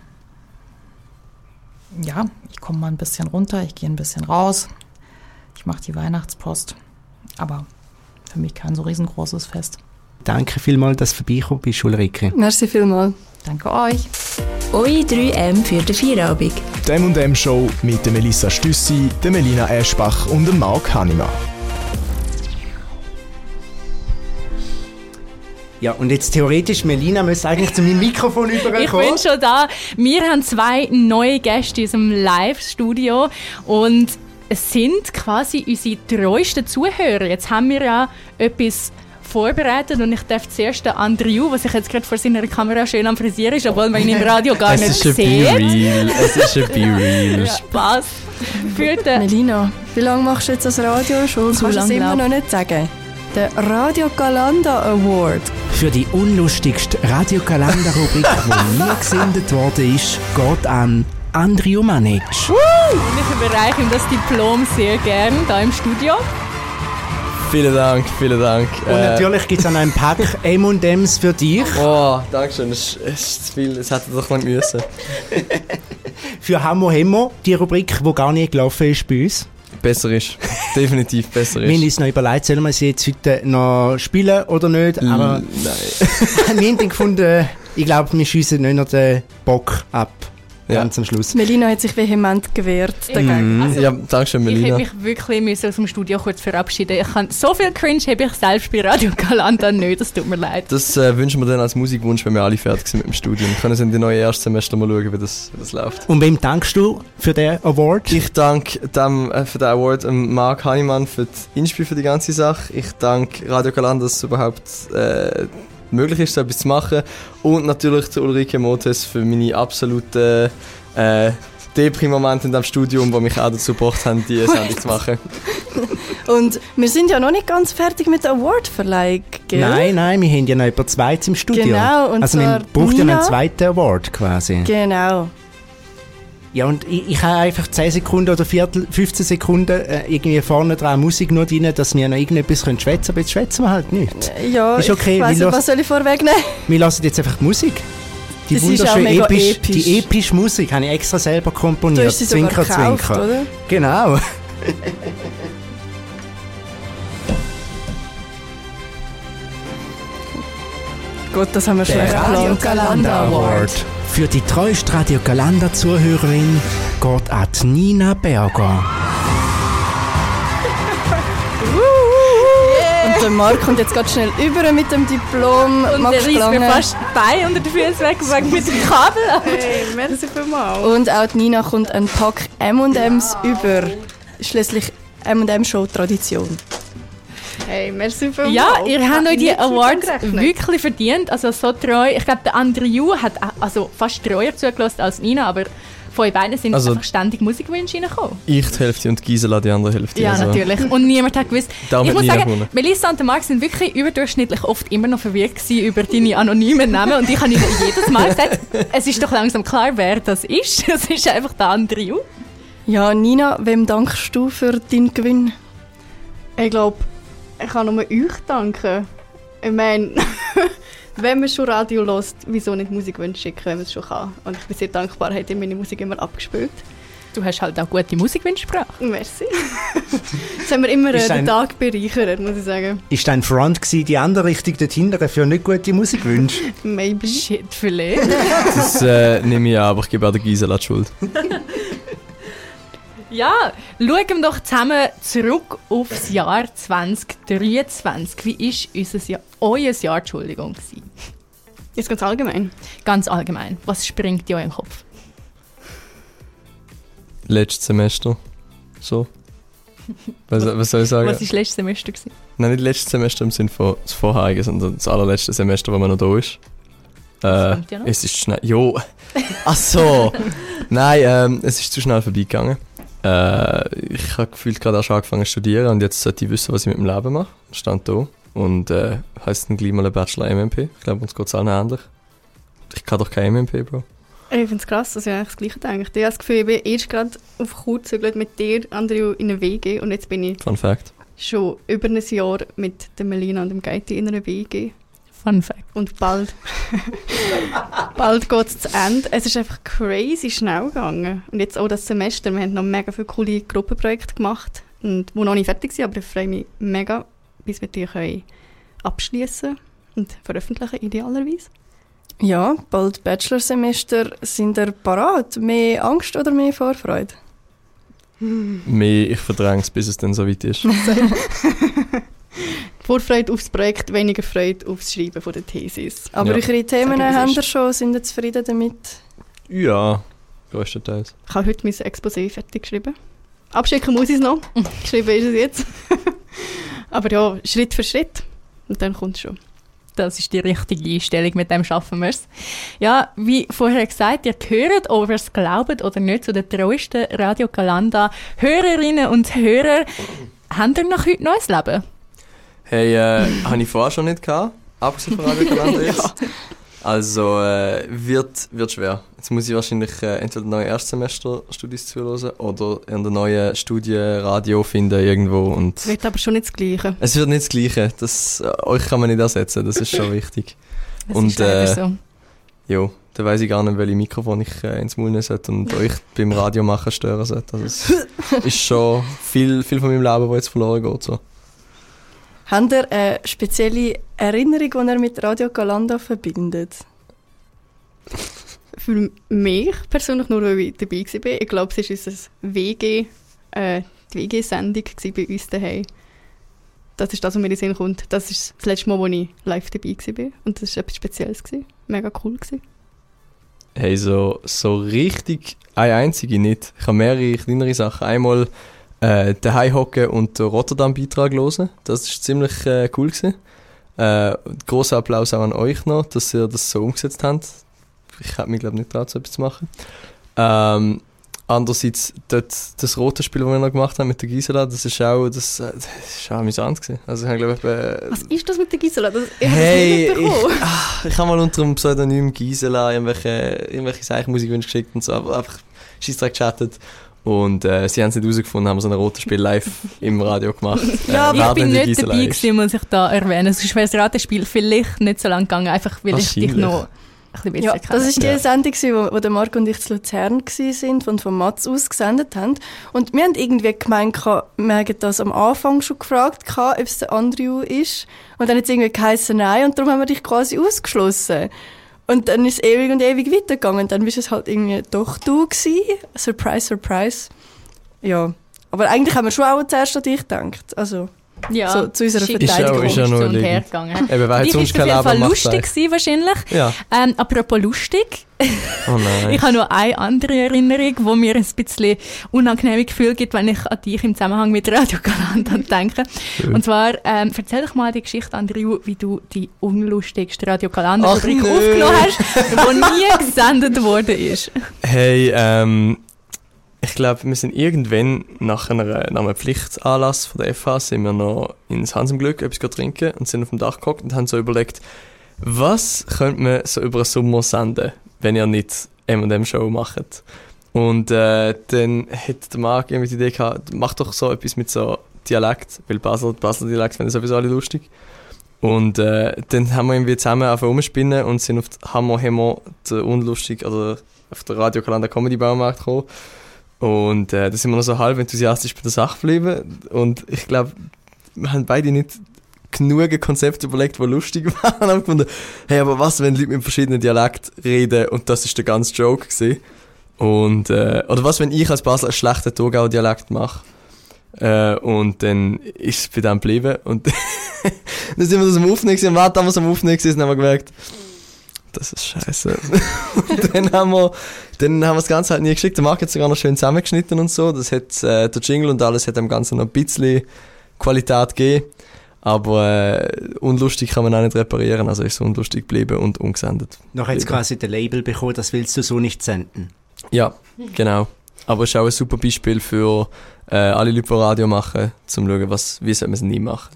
ja, ich komme mal ein bisschen runter, ich gehe ein bisschen raus, ich mache die Weihnachtspost. Aber für mich kein so riesengroßes Fest. Danke vielmals, dass du vorbeigekommen bist, Ulrike. Merci vielmals. Danke euch. Eure 3M für den Feierabend. Die M&M Show mit der Melissa Stüssi, der Melina Eschbach und dem Marc Hannemann. Ja, und jetzt theoretisch, Melina müsste eigentlich zu meinem Mikrofon Ich überkommen. bin schon da. Wir haben zwei neue Gäste in unserem Live-Studio und es sind quasi unsere treuesten Zuhörer. Jetzt haben wir ja etwas vorbereitet und ich darf zuerst den Andrew, was sich jetzt gerade vor seiner Kamera schön am Frisieren ist, obwohl man ihn im Radio gar Es nicht ist ein sieht. Be-Real. Es ist ein Be-Real. Spaß. Für den Melina, wie lange machst du jetzt das Radio schon? Zu Kannst du es immer noch nicht sagen? Der Radio Galanda Award. Für die unlustigste Radiokalender-Rubrik, die nie gesendet worden ist, geht an Andrew Manic. ich überreiche ihm das Diplom sehr gern da im Studio. Vielen Dank, vielen Dank. Und natürlich gibt es auch noch einen Pack M&M's für dich. Oh, danke schön. Es ist, zu viel. Es hätte doch lang müssen. Für Hamo Hemo, die Rubrik, die gar nicht gelaufen ist bei uns. Besser ist. Definitiv besser Wir haben ist. uns noch überlegt, sollen wir sie jetzt heute noch spielen oder nicht, aber Nein. wir haben dann gefunden, ich glaube, wir schiessen nicht noch den Bock ab, Ja. ganz am Schluss. Melina hat sich vehement gewehrt dagegen. Also, Ja, danke schön, Ich Melina. hätte mich wirklich müssen aus dem Studio kurz verabschieden. Ich kann, so viel Cringe habe ich selbst bei Radio Galanda nicht, das tut mir leid. Das äh, wünschen wir dann als Musikwunsch, wenn wir alle fertig sind mit dem Studium. Können Sie in die neue Erstsemester mal schauen, wie das, wie das läuft. Und wem dankst du für den Award? Ich danke dem, äh, für den Award ähm, Marc Hannemann für die Inspi für die ganze Sache. Ich danke Radio Galant, dass es überhaupt äh, möglich ist, so etwas zu machen. Und natürlich zu Ulrike Motes für meine absoluten äh, Depri-Momente in diesem Studium, die mich auch dazu gebracht haben, diese Sendung zu machen. Und wir sind ja noch nicht ganz fertig mit der Awardverleihung, gell? Nein, nein, wir haben ja noch etwa zweites im Studio. Genau, und also zwar man braucht ja noch Nina. einen zweiten Award quasi. Genau. Ja, und ich, ich habe einfach 10 Sekunden oder Viertel, 15 Sekunden äh, irgendwie vorne dran Musik nur drin, dass wir noch irgendetwas können schwätzen aber jetzt schwätzen wir halt nicht. Ja, Ist okay, ich weiss nicht, was soll ich vorwegnehmen? Wir lassen jetzt einfach die Musik. Die Das ist auch wunderschöne mega episch, episch. die epische Musik habe ich extra selber Du komponiert. hast sie sogar Zwinker, gekauft, zwinker. oder? Genau. Gut, das haben wir schlecht geplant. Galanda Award. Für die treueste Radio Galanda Zuhörerin geht an die Nina Berger. Und der Marc kommt jetzt ganz schnell über mit dem Diplom. Und Max der reißt mir fast die Beine unter den Füßen weg wegen mit dem Kabel. Hey, merci vielmals. Und auch die Nina kommt ein Pack M&M's über. Schließlich M&M Show Tradition. Hey, merci vielmals. Ja, ihr habt Hat euch die Awards wirklich verdient. Also so treu. Ich glaube, der Andrew Yu hat auch- also fast treuer zugelassen als Nina, aber von euch beiden sind Also- einfach ständig Musikwünsche reingekommen. Ich die Hälfte und Gisela die andere Hälfte. Ja, also. natürlich. Und niemand hat gewusst. Ich muss Nina sagen, gewonnen. Melissa und der Marc sind wirklich überdurchschnittlich oft immer noch verwirrt gewesen über deine anonymen Namen. Und ich habe ihnen jedes Mal gesagt, es ist doch langsam klar, wer das ist. Es ist einfach der Andrew. Ja, Nina, wem dankst du für deinen Gewinn? Ich glaube, ich kann nur euch danken. Ich meine, wenn man schon Radio lost, wieso nicht Musikwünsche schicken, wenn man es schon kann? Und ich bin sehr dankbar, habt ihr meine Musik immer abgespielt. Du hast halt auch gute Musikwünsche gebracht. Merci. das haben wir immer äh, Ist den ein- Tag bereichert, muss ich sagen. Ist dein Front gewesen, die andere Richtung dort hinten für nicht gute Musikwünsche? Maybe. Shit, vielleicht. Das äh, nehme ich an, aber ich gebe auch der Gisela die Schuld. Ja, schauen wir doch zusammen zurück aufs Jahr 2023. Wie ist unser Jahr, euer Jahr, Entschuldigung, gewesen? Jetzt ganz allgemein. Ganz allgemein. Was springt dir in den Kopf? Letztes Semester. So. Was, was soll ich sagen? Was war letztes Semester? Gewesen? Nein, nicht letztes Semester im Sinne von das vorherige, sondern das allerletzte Semester, wo man noch da ist. Äh, kommt ja noch. es ist schnell. Jo! Ach so! Nein, ähm, es ist zu schnell vorbeigegangen. Äh, ich habe gefühlt gerade erst angefangen zu studieren und jetzt sollte ich wissen, was ich mit dem Leben mache. Stand da. Und äh, heisst dann gleich mal ein Bachelor MMP. Ich glaube, uns geht es allen ähnlich. Ich kann doch kein MMP, Bro. Ich finde es krass, dass ich eigentlich das Gleiche denke. Ich habe das Gefühl, ich bin erst gerade auf gezügelt mit dir, Andrew, in einer WG und jetzt bin ich Fun Fact. schon über ein Jahr mit der Melina und dem Geiti in einer WG. Fun Fact. Und bald, bald geht es zu Ende. Es ist einfach crazy schnell gegangen. Und jetzt auch das Semester. Wir haben noch mega viele coole Gruppenprojekte gemacht, und, die noch nicht fertig sind, aber ich freue mich mega, bis wir die können abschließen und veröffentlichen, idealerweise. Ja, bald Bachelorsemester. Sind ihr parat? Mehr Angst oder mehr Vorfreude? Mehr, ich verdränge es, bis es dann so weit ist. Vorfreude aufs Projekt, weniger Freude aufs Schreiben von der Thesis. Aber Ja. eure Themen ist- ihr schon, sind ihr zufrieden damit? ja, größtenteils. Ich habe heute mein Exposé fertig geschrieben. Abschicken muss ich es noch. Geschrieben ist es jetzt. Aber ja, Schritt für Schritt. Und dann kommt es schon. Das ist die richtige Einstellung, mit dem schaffen wir es. Ja, wie vorher gesagt, ihr gehört, ob ihr es glaubt oder nicht, zu den treuesten Radio Galanda Hörerinnen und Hörer. Habt ihr noch heute neues Leben? Hey, äh, habe ich vorher schon nicht gehabt, abgesehen von Radio Kalender jetzt. Also, äh, wird, wird schwer. Jetzt muss ich wahrscheinlich äh, entweder neue Erstsemester-Studis zuhören oder in der neuen Studie Radio finden irgendwo Es und... wird aber schon nicht das Gleiche. Es wird nicht das Gleiche, das, äh, euch kann man nicht ersetzen, das ist schon wichtig. Das Und, ist äh, so. Jo, dann weiß ich gar nicht, welche Mikrofon ich äh, ins Maul nehmen sollte und euch beim Radio machen stören sollte. Also es ist schon viel, viel von meinem Leben, das jetzt verloren geht. So. Habt ihr eine spezielle Erinnerung, die ihr mit Radio Galanda verbindet? Für mich persönlich nur, weil ich dabei war. Ich glaube, es war unser WG, äh, die WG-Sendung bei uns daheim. Das ist das, was mir in den Sinn kommt. Das ist das letzte Mal, wo ich live dabei war. Und das war etwas Spezielles. Gewesen. Mega cool. Gewesen. Hey, so, so richtig eine einzige nicht. Ich habe mehrere kleinere Sachen. Einmal äh, daheim hocken und den Rotterdam-Beitrag hören. Das ist ziemlich äh, cool gewesen. Äh, großer Applaus auch an euch noch, dass ihr das so umgesetzt habt. Ich habe mich glaube nicht traut, so etwas zu machen. Ähm, andererseits dort, das rote Spiel, das wir noch gemacht haben mit der Gisela, das ist auch, das, äh, das ist auch amüsant gewesen. Also ich glaube äh, Was ist das mit der Gisela? Das, ich Hey, das ich, ah, ich habe mal unter dem Pseudonym Gisela irgendwelche, irgendwelche Zeichenmusikwünsche geschickt und so, aber einfach Scheissdreck gechattet. Und äh, sie haben es nicht herausgefunden, haben so ein rotes Spiel live im Radio gemacht. Ja, äh, aber ich bin nicht Gisela dabei gewesen, muss ich da erwähnen. Sonst wäre das Ratespiel vielleicht nicht so lang gegangen, einfach weil ich dich noch ein bisschen besser Ja, das ist die Ja. Sendung, wo, wo der Marc und ich zu Luzern waren und von Mats aus gesendet haben. Und wir haben irgendwie gemeint, wir hätten das am Anfang schon gefragt, ob es der Andrew ist. Und dann hat es irgendwie geheißen, nein, und darum haben wir dich quasi ausgeschlossen. Und dann ist es ewig und ewig weitergegangen. Und dann bist es halt irgendwie doch du gewesen. Surprise, surprise. Ja. Aber eigentlich haben wir schon auch zuerst an dich gedacht. Also, ja, so zu unserer Ist ja- Verteidigung. ist ja noch so und liegen. her gegangen. Eben, dich sonst kein Leben macht lustig gewesen, wahrscheinlich. Ja. Ähm, apropos lustig, Oh nein. ich habe noch eine andere Erinnerung, wo mir ein bisschen unangenehme Gefühl gibt, wenn ich an dich im Zusammenhang mit Radio Galanda denke. Und zwar, ähm, erzähl doch mal die Geschichte, Andrew, wie du die unlustigste Radio Galanda Ach, Rubrik nö. aufgenommen hast, die nie gesendet worden ist. Hey, ähm, ich glaube, wir sind irgendwann nach, einer, nach einem Pflichtanlass von der FH sind wir noch ins Hans im Glück etwas trinken und sind auf dem Dach gehockt und haben so überlegt, was könnte man so über den Sommer senden, wenn ihr nicht M&M Show macht. Und äh, dann hat der Marc irgendwie die Idee gehabt, mach doch so etwas mit so Dialekt, weil Basel, Basel Dialekt finden sowieso alle lustig. Und äh, dann haben wir irgendwie zusammen auf rumspinnen und sind auf Hammer Hemmer, der unlustig, also auf der Radiokalender Comedy Baumarkt gekommen. Und äh, da sind wir noch so halb enthusiastisch bei der Sache geblieben. Und ich glaube, wir haben beide nicht genug Konzepte überlegt, die lustig waren. Und haben gefunden, hey, aber was, wenn Leute mit verschiedenen Dialekten reden und das ist der ganze Joke gewesen. Und, äh, oder was, wenn ich als Basel einen schlechten Thurgauer Dialekt mache. Äh, und dann ist es bei dem geblieben. Und dann sind wir das am Aufnehmen gewesen. Und haben wir am Aufnehmen gewesen, haben wir gemerkt, das ist scheiße. und dann haben wir, dann haben wir das Ganze halt nie geschickt. Der Marc hat es sogar noch schön zusammengeschnitten und so. Das hat, äh, der Jingle und alles hat dem Ganzen noch ein bisschen Qualität gegeben. Aber äh, unlustig kann man auch nicht reparieren. Also ist es unlustig geblieben und ungesendet. Noch jetzt quasi der Label bekommen, das willst du so nicht senden. Ja, genau. Aber es ist auch ein super Beispiel für äh, alle Leute, die Radio machen, um zu schauen, was, wie soll man es nie machen.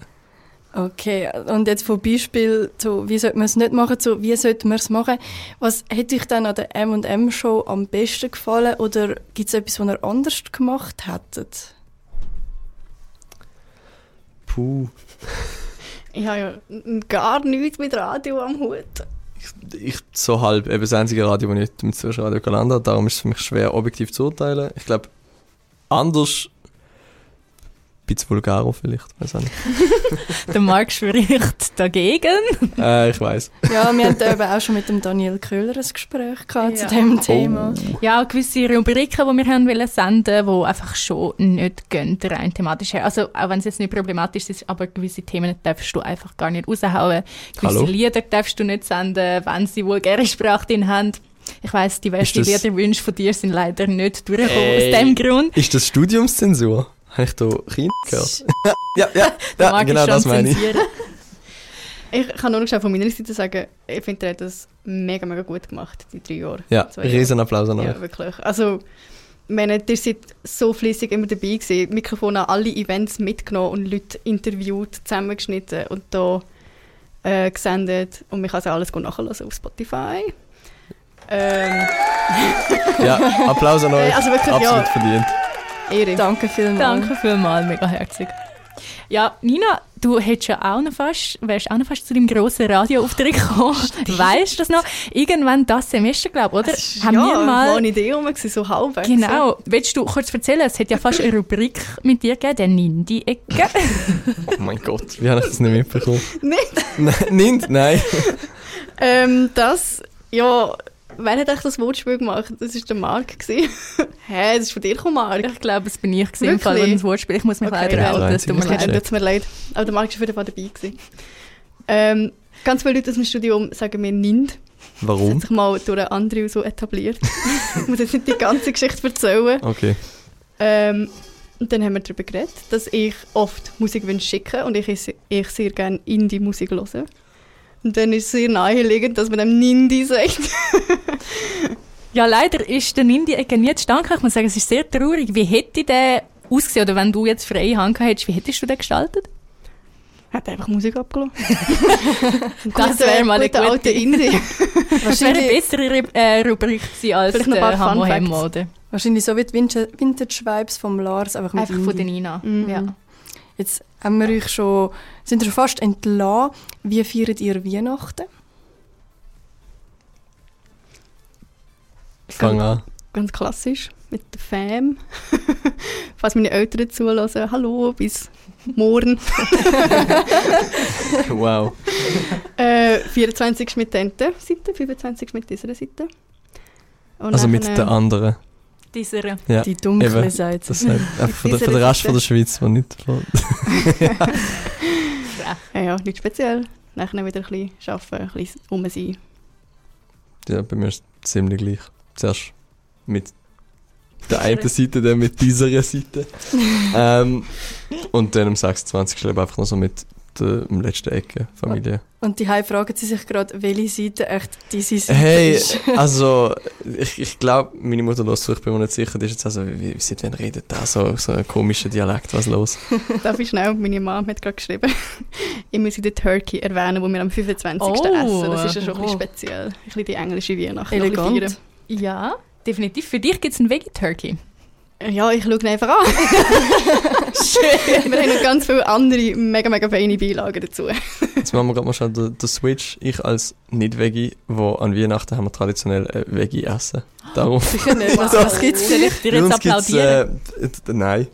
Okay, und jetzt von Beispiel zu, wie sollte man es nicht machen, zu, wie sollte man es machen. Was hätte euch dann an der M&M-Show am besten gefallen oder gibt es etwas, was ihr anders gemacht hättet? Puh. Ich habe ja gar nichts mit Radio am Hut. Ich so halb, eben das einzige Radio, das ich nicht mit Zürcher Radio Kalender habe, darum ist es für mich schwer, objektiv zu urteilen. Ich glaube, anders, bisschen vulgarer vielleicht, weiß auch nicht. Der Marc spricht dagegen. äh, ich weiß. Ja, wir hatten eben auch schon mit dem Daniel Köhler ein Gespräch gehabt Ja. zu dem Thema. Ja, gewisse Rubriken, die wir haben wollen senden, die einfach schon nicht gehen, rein thematisch her. Also, auch wenn es jetzt nicht problematisch ist, aber gewisse Themen darfst du einfach gar nicht raushauen. Gewisse Hallo? Lieder darfst du nicht senden, wenn sie vulgäre Sprache drin haben. Ich weiss, Ist das- Liederwünsche von dir sind leider nicht durchgekommen Ey. aus dem Grund. Ist das Studiumszensur? Habe ich da Kind gehört? ja, ja, ja genau das meine ich. Ich kann nur noch schnell von meiner Seite sagen, ich finde, er hat das mega, mega gut gemacht, die drei Jahre. Ja, Zwei Jahre. Riesenapplaus an euch. Ja, wirklich. Also, meine, ihr seid so flüssig immer dabei gewesen, Mikrofon an alle Events mitgenommen und Leute interviewt, zusammengeschnitten und da äh, gesendet. Und man kann es auch alles gut nachhören auf Spotify. Ähm, Ja, Applaus an euch. Äh, also wirklich, Absolut ja. verdient. Ehre. Danke vielmals. Danke vielmals, mega herzig. Ja, Nina, du hättest ja auch noch fast, wärst auch noch fast zu deinem grossen Radioauftritt gekommen. weißt du das noch? Irgendwann das Semester, glaube ich, oder? Haben ja, wir mal... eine Idee rum, so halb. Genau. Willst du kurz erzählen? Es hat ja fast eine Rubrik mit dir gegeben, der Nindi-Ecke. oh mein Gott, wie habe ich das nicht mitbekommen? nicht? Nicht? Nein. ähm, das, ja Wer hat eigentlich das Wortspiel gemacht? Das war der Marc. Hä, das ist von dir gekommen, Marc? Ich glaube, es bin ich gewesen, im Fall das Wortspiel. Ich muss mich okay, leider outen, es tut mir leid. Tut mir leid. Aber der Marc war auf jeden Fall dabei. Gewesen. Ähm, ganz viele Leute aus dem Studium sagen mir NIND. Warum? Das hat sich mal durch andere so etabliert. ich muss jetzt nicht die ganze Geschichte erzählen. Okay. Ähm, und dann haben wir darüber geredet, dass ich oft Musikwünsche schicke und ich, ich sehr gerne Indie-Musik höre. Und dann ist es sehr naheliegend, dass man einem Nindi sagt. ja, leider ist der Nindi-Ecke nie zustande Ich muss sagen, es ist sehr traurig. Wie hätte der ausgesehen, oder wenn du jetzt freie Hand hättest, wie hättest du den gestaltet? Hat einfach Musik abgelassen. das wäre mal eine gute alte Indie. das wäre eine bessere äh, Rubrik gewesen als Vielleicht der Hamo Hemo, oder? Wahrscheinlich so wie die Vintage-Vibes vom Lars, einfach mit Einfach Indie. von der Nina, mhm. ja. Jetzt haben wir euch schon, sind wir schon fast entlassen. Wie feiert ihr Weihnachten? Fang an. Ganz klassisch, mit der Fam. Falls meine Eltern zulassen, hallo, bis morgen. wow. Äh, 24 mit der Seite, 25 mit dieser Seite. Und also mit der anderen? Dieser, ja. die dunkle Eben. Seite. Das heißt, einfach für, für den Rest von der Schweiz, der nicht... ja. ja, ja, nicht speziell. Nachher wieder ein bisschen arbeiten, ein bisschen rum sein. Ja, bei mir ist es ziemlich gleich. Zuerst mit der einen Seite, dann mit dieser Seite. ähm, und dann am 26. einfach noch so mit der letzten Ecke Familie. Und die Hai fragen sie sich gerade, welche Seite echt diese Seite hey, ist. also ich, ich glaube, meine Mutter lässt ich bin mir nicht sicher, die ist jetzt also, wie, wie seit wann redet da so, so ein komischer Dialekt, was los? Darf ich schnell, meine Mom hat gerade geschrieben, ich muss den Turkey erwähnen, wo wir am 25. Oh, essen. Das ist ja schon oh. ein bisschen speziell. Ein bisschen die englische Weihnacht. Elegant. Ja, definitiv. Für dich gibt es einen Veggie-Turkey. Ja, ich schaue ihn einfach an. Schön. Wir haben noch ganz viele andere mega, mega feine Beilagen dazu. Jetzt machen wir gerade mal schnell den, den Switch. Ich als Nicht-Veggie, wo an Weihnachten haben wir traditionell äh, Veggie essen. Darum. Sicher nicht. Was, was gibt's denn? Ich dir jetzt applaudieren? Äh, nein.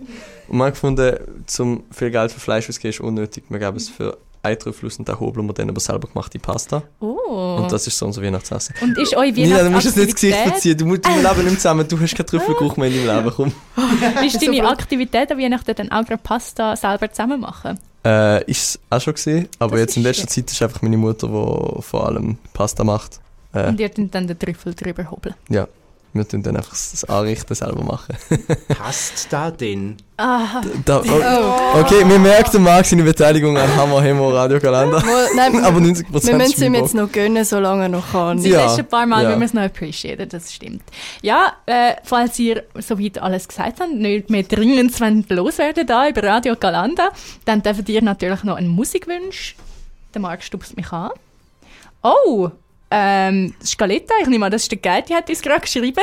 Und man hat gefunden, zum viel Geld für Fleisch auszugeben ist unnötig. Wir geben es für Den hobeln wir dann aber selber gemachte Pasta. Oh. Und das ist so unser Weihnachtsessen. Und ist euch Weihnachtsessen? du musst es nicht das Gesicht verziehen. Du, musst, du leben nicht zusammen. Du hast keinen Trüffelgeruch mehr in deinem Leben. Komm. ist deine Aktivität an Weihnachten dann auch gerade Pasta selber zusammen machen? Äh, ist es auch schon gesehen. Aber das jetzt in letzter Zeit ist einfach meine Mutter, die vor allem Pasta macht. Äh, und ihr dann den Trüffel drüber hobeln? Ja. Wir tun dann einfach das Anrichten selber machen. Passt da denn? Ah, da, oh, okay, wir merken, der Marc seine Beteiligung an Hammer Hemo Radio Kalender. Nein, aber 90 Wir müssen es ihm jetzt noch gönnen, solange er noch kann. Die ja, letzten paar Mal ja. wir es noch appreciaten, das stimmt. Ja, äh, falls ihr soweit alles gesagt habt, nicht mehr dringend loswerden da über Radio Kalanda, dann dürft ihr natürlich noch einen Musikwunsch. Der Marc stupst mich an. Oh, ähm, Scaletta, ich nehme an, das ist der Guide, die hat uns gerade geschrieben.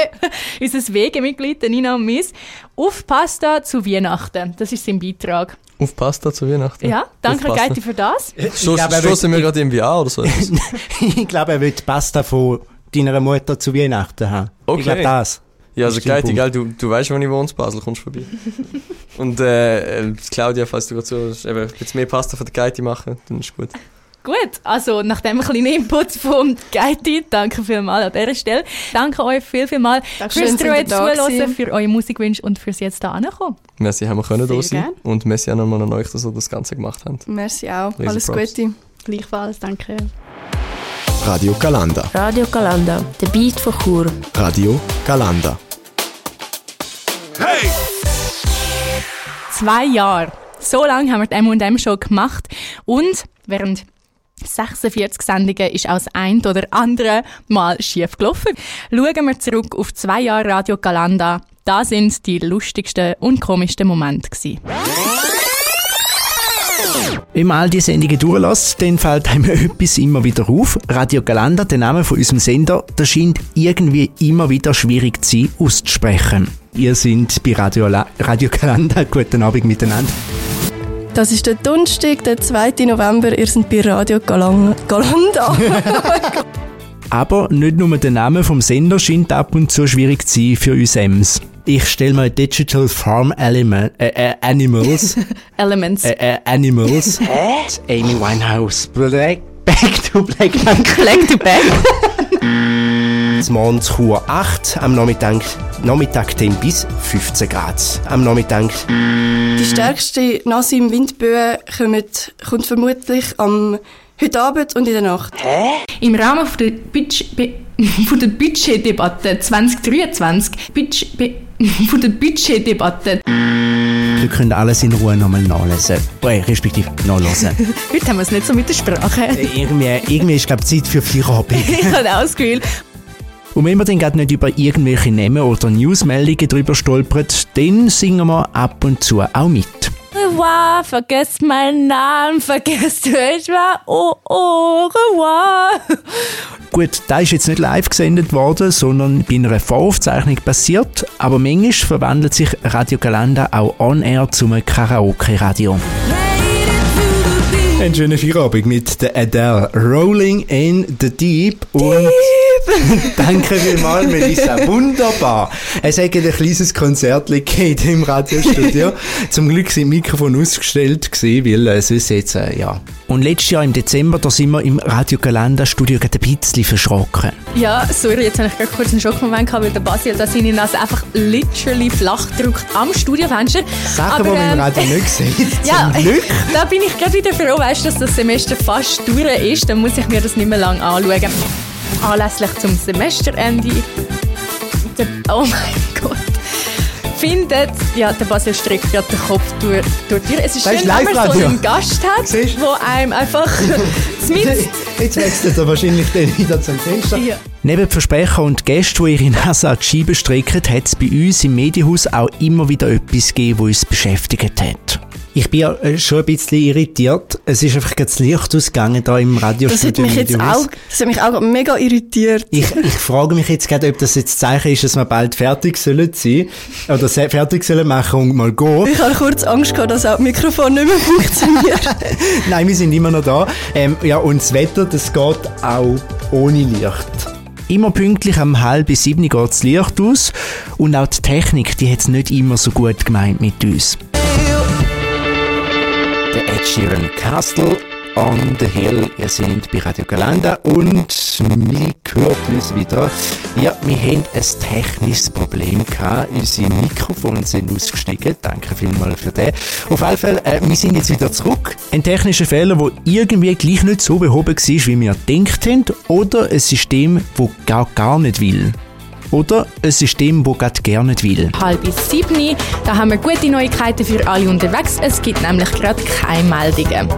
Unser Wegemitglied, Nina und Miss. Auf Pasta zu Weihnachten. Das ist sein Beitrag. Auf Pasta zu Weihnachten? Ja, danke Geiti für das. So, stoßen wir gerade irgendwie an oder so? ich glaube, er will Pasta von deiner Mutter zu Weihnachten haben. Okay. Ich glaube das. Ja, also Geiti, gell, du, du weißt, wo ich wohne, Basel, kommst vorbei. Und äh, äh, Claudia, falls du gerade so eben jetzt mehr Pasta von der Geiti machen, dann ist gut. Gut, also nach dem kleinen Input vom Geiti, danke vielmals an dieser Stelle. Danke euch viel, viel mal fürs treue Zuhören, für eure Musikwünsche und fürs jetzt da ankommen. Merci, haben wir können da sein. Und merci auch nochmal an euch, dass ihr das Ganze gemacht habt. Merci auch. Riesen Alles Props. Gute. Gleichfalls, danke. Radio Galanda. Radio Galanda, der Beat von Chur. Radio Galanda. Hey! Zwei Jahre. So lange haben wir die M&M schon gemacht und während 46 Sendungen ist aus ein oder andere Mal schief gelaufen. Schauen wir zurück auf zwei Jahre Radio Galanda. Da sind die lustigsten und komischsten Momente gewesen. Wenn man all die Sendungen durchlässt, dann fällt einem etwas immer wieder auf. Radio Galanda, der Name von unserem Sender, der scheint irgendwie immer wieder schwierig zu sein, auszusprechen. Ihr seid bei Radio, La Radio Galanda. Guten Abend miteinander. Das ist der Donnerstag, der 2. November. Ihr seid bei Radio Galang Galanda. Aber nicht nur der Name vom Sender scheint ab und zu schwierig zu sein für uns Ems. Ich stelle mir Digital Farm Element, äh, äh, Animals, Elements. äh, äh, Animals, Amy Winehouse, Black, Back to Black, Back to back. Das Morgen zu Chur 8, am Nachmittag, Nachmittag dann bis 15 Grad. Am Nachmittag Die stärkste Nasse im Windböen kommt, kommt vermutlich am heute Abend und in der Nacht. Im Rahmen von der, Budget, Be- von der Budgetdebatte 2023 Budget, Be- von der Budgetdebatte Ihr könnt alles in Ruhe nochmal nachlesen. Äh, respektive nachlesen. Heute haben wir es nicht so mit der Sprache. irgendwie, irgendwie ist, glaube ich, Zeit für Feierabend. ich habe auch das Gefühl. Und wenn wir dann gerade nicht über irgendwelche Namen oder Newsmeldungen drüber stolpert, dann singen wir ab und zu auch mit. Revoir, vergesst meinen Namen, vergesst ich war. Oh, oh, revoir. Gut, da ist jetzt nicht live gesendet worden, sondern bei einer Voraufzeichnung passiert, aber manchmal verwandelt sich Radio Galanda auch on-air zum Karaoke-Radio. Ein schöner Feierabend mit der Adele, Rolling in the Deep und danke vielmals Melissa, wunderbar. Es hat ein kleines Konzert gegeben im Radiostudio. Zum Glück sind die Mikrofone ausgestellt gewesen, weil äh, sonst jetzt, äh, ja. Und letztes Jahr im Dezember, da sind wir im Radio Galanda Studio gerade ein bisschen verschrocken. Ja, sorry, jetzt habe ich gerade kurz einen Schockmoment gehabt, weil der Basil da seine Nase einfach literally flach drückt am Studiofenster. Sachen, die Aber, man im ähm, Radio nicht sieht. Ja, Zum Glück. da bin ich gerade wieder froh, weißt, dass das Semester fast durch ist. Dann muss ich mir das nicht mehr lange anschauen. Anlässlich zum Semesterende. Der, oh mein Gott. Findet, ja, der Basil streckt gerade den Kopf durch, durch die Tür. Es ist Das schön, ist wenn man so einen Gast hat, Siehst wo einem einfach zumindest Jetzt wechselt er wahrscheinlich dann wieder zum Fenster. Ja. Neben Versprecher und Gästen, die ihre Nase an die Scheibe strecken, hat es bei uns im Medienhaus auch immer wieder etwas gegeben, das uns beschäftigt hat. Ich bin ja äh, schon ein bisschen irritiert. Es ist einfach das Licht ausgegangen da im Das hat Radiostudio. mich jetzt auch, das hat mich auch mega irritiert. Ich, ich frage mich jetzt gerade, ob das jetzt das Zeichen ist, dass wir bald fertig sollen sein oder fertig sollen machen und mal gehen. Ich hatte kurz Angst gehabt, dass auch das Mikrofon nicht mehr funktioniert. Nein, wir sind immer noch da. Ähm, ja, und das Wetter, das geht auch ohne Licht. Immer pünktlich am halb bis sieben geht das Licht aus und auch die Technik, die hat es nicht immer so gut gemeint mit uns. Der Ed Sheeran Castle on the Hill. Ihr seid bei Radio Galanda und mir hört uns wieder. Ja, wir haben ein technisches Problem gehabt. Unsere Mikrofone sind ausgestiegen. Danke vielmals für das. Auf jeden Fall, äh, wir sind jetzt wieder zurück. Ein technischer Fehler, der irgendwie gleich nicht so behoben war, wie wir gedacht haben. Oder ein System, das gar, gar nicht will. Oder ein System, das gerade gerne will. halb bis sieben. Da haben wir gute Neuigkeiten für alle unterwegs. Es gibt nämlich gerade keine Meldungen.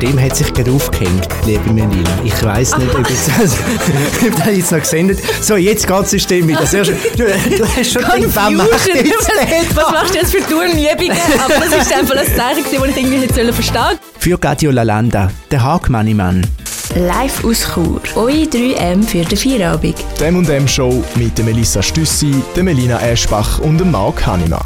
System hat sich gerade aufgehängt, liebe Melina. Ich weiss nicht, ob, ob das jetzt noch gesendet So, jetzt geht das System wieder. Sehr schön. Du, du hast schon gedacht, was machst du jetzt für Turnübungen? Aber das ist einfach ein Zeichen, das ich irgendwie sollen verstehen Für Gadio Lalanda, der Hagmanni-Mann. Live aus Chur. Eure 3M für den Feierabend. Die M&M Show mit Melissa Stüssi, Melina Eschbach und dem Marc Hannemann.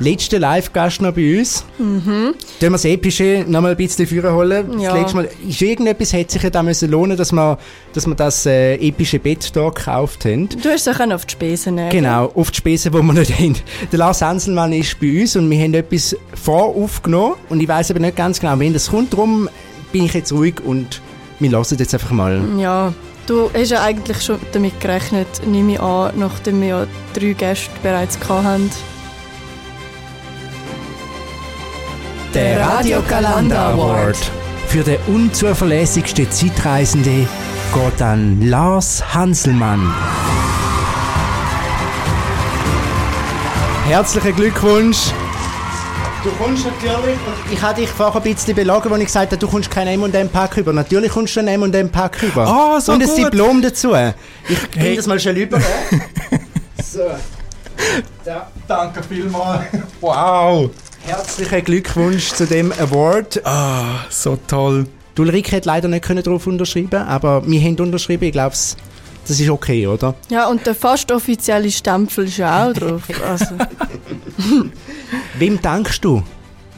Letzter Live-Gast noch bei uns. Mhm. Tun wir das Epische noch mal ein bisschen vorholen. Ja. Das letzte Mal, ist irgendetwas hätte sich ja da müssen lohnen, dass wir, dass wir das äh, epische Bett hier gekauft haben. Du hast es auch auf die Spesen nehmen. Genau, auf die Spesen, die wir nicht haben. Der Lars Hanselmann ist bei uns und wir haben etwas voraufgenommen und ich weiß aber nicht ganz genau, wenn das kommt. Darum bin ich jetzt ruhig und wir lassen jetzt einfach mal. Ja, du hast ja eigentlich schon damit gerechnet, nehme ich an, nachdem wir ja drei Gäste bereits hatten. Der Radio Galanda Award. Für den unzuverlässigsten Zeitreisende geht an Lars Hanselmann. Herzlichen Glückwunsch. Du kommst natürlich, und ich habe dich vorher ein bisschen belogen, als ich gesagt habe, du kommst kein M&M-Pack über. Natürlich kommst du ein M&M-Pack über. Ah, so Und ein gut. Diplom dazu. Ich bring das mal schnell über. so. Da. Danke vielmals. Wow. Herzlichen Glückwunsch zu dem Award. Ah, so toll. Die Ulrike hat leider nicht können darauf unterschreiben, aber wir haben unterschrieben. Ich glaube, das ist okay, oder? Ja, und der fast offizielle Stempel ist ja auch drauf. Also, Wem dankst du?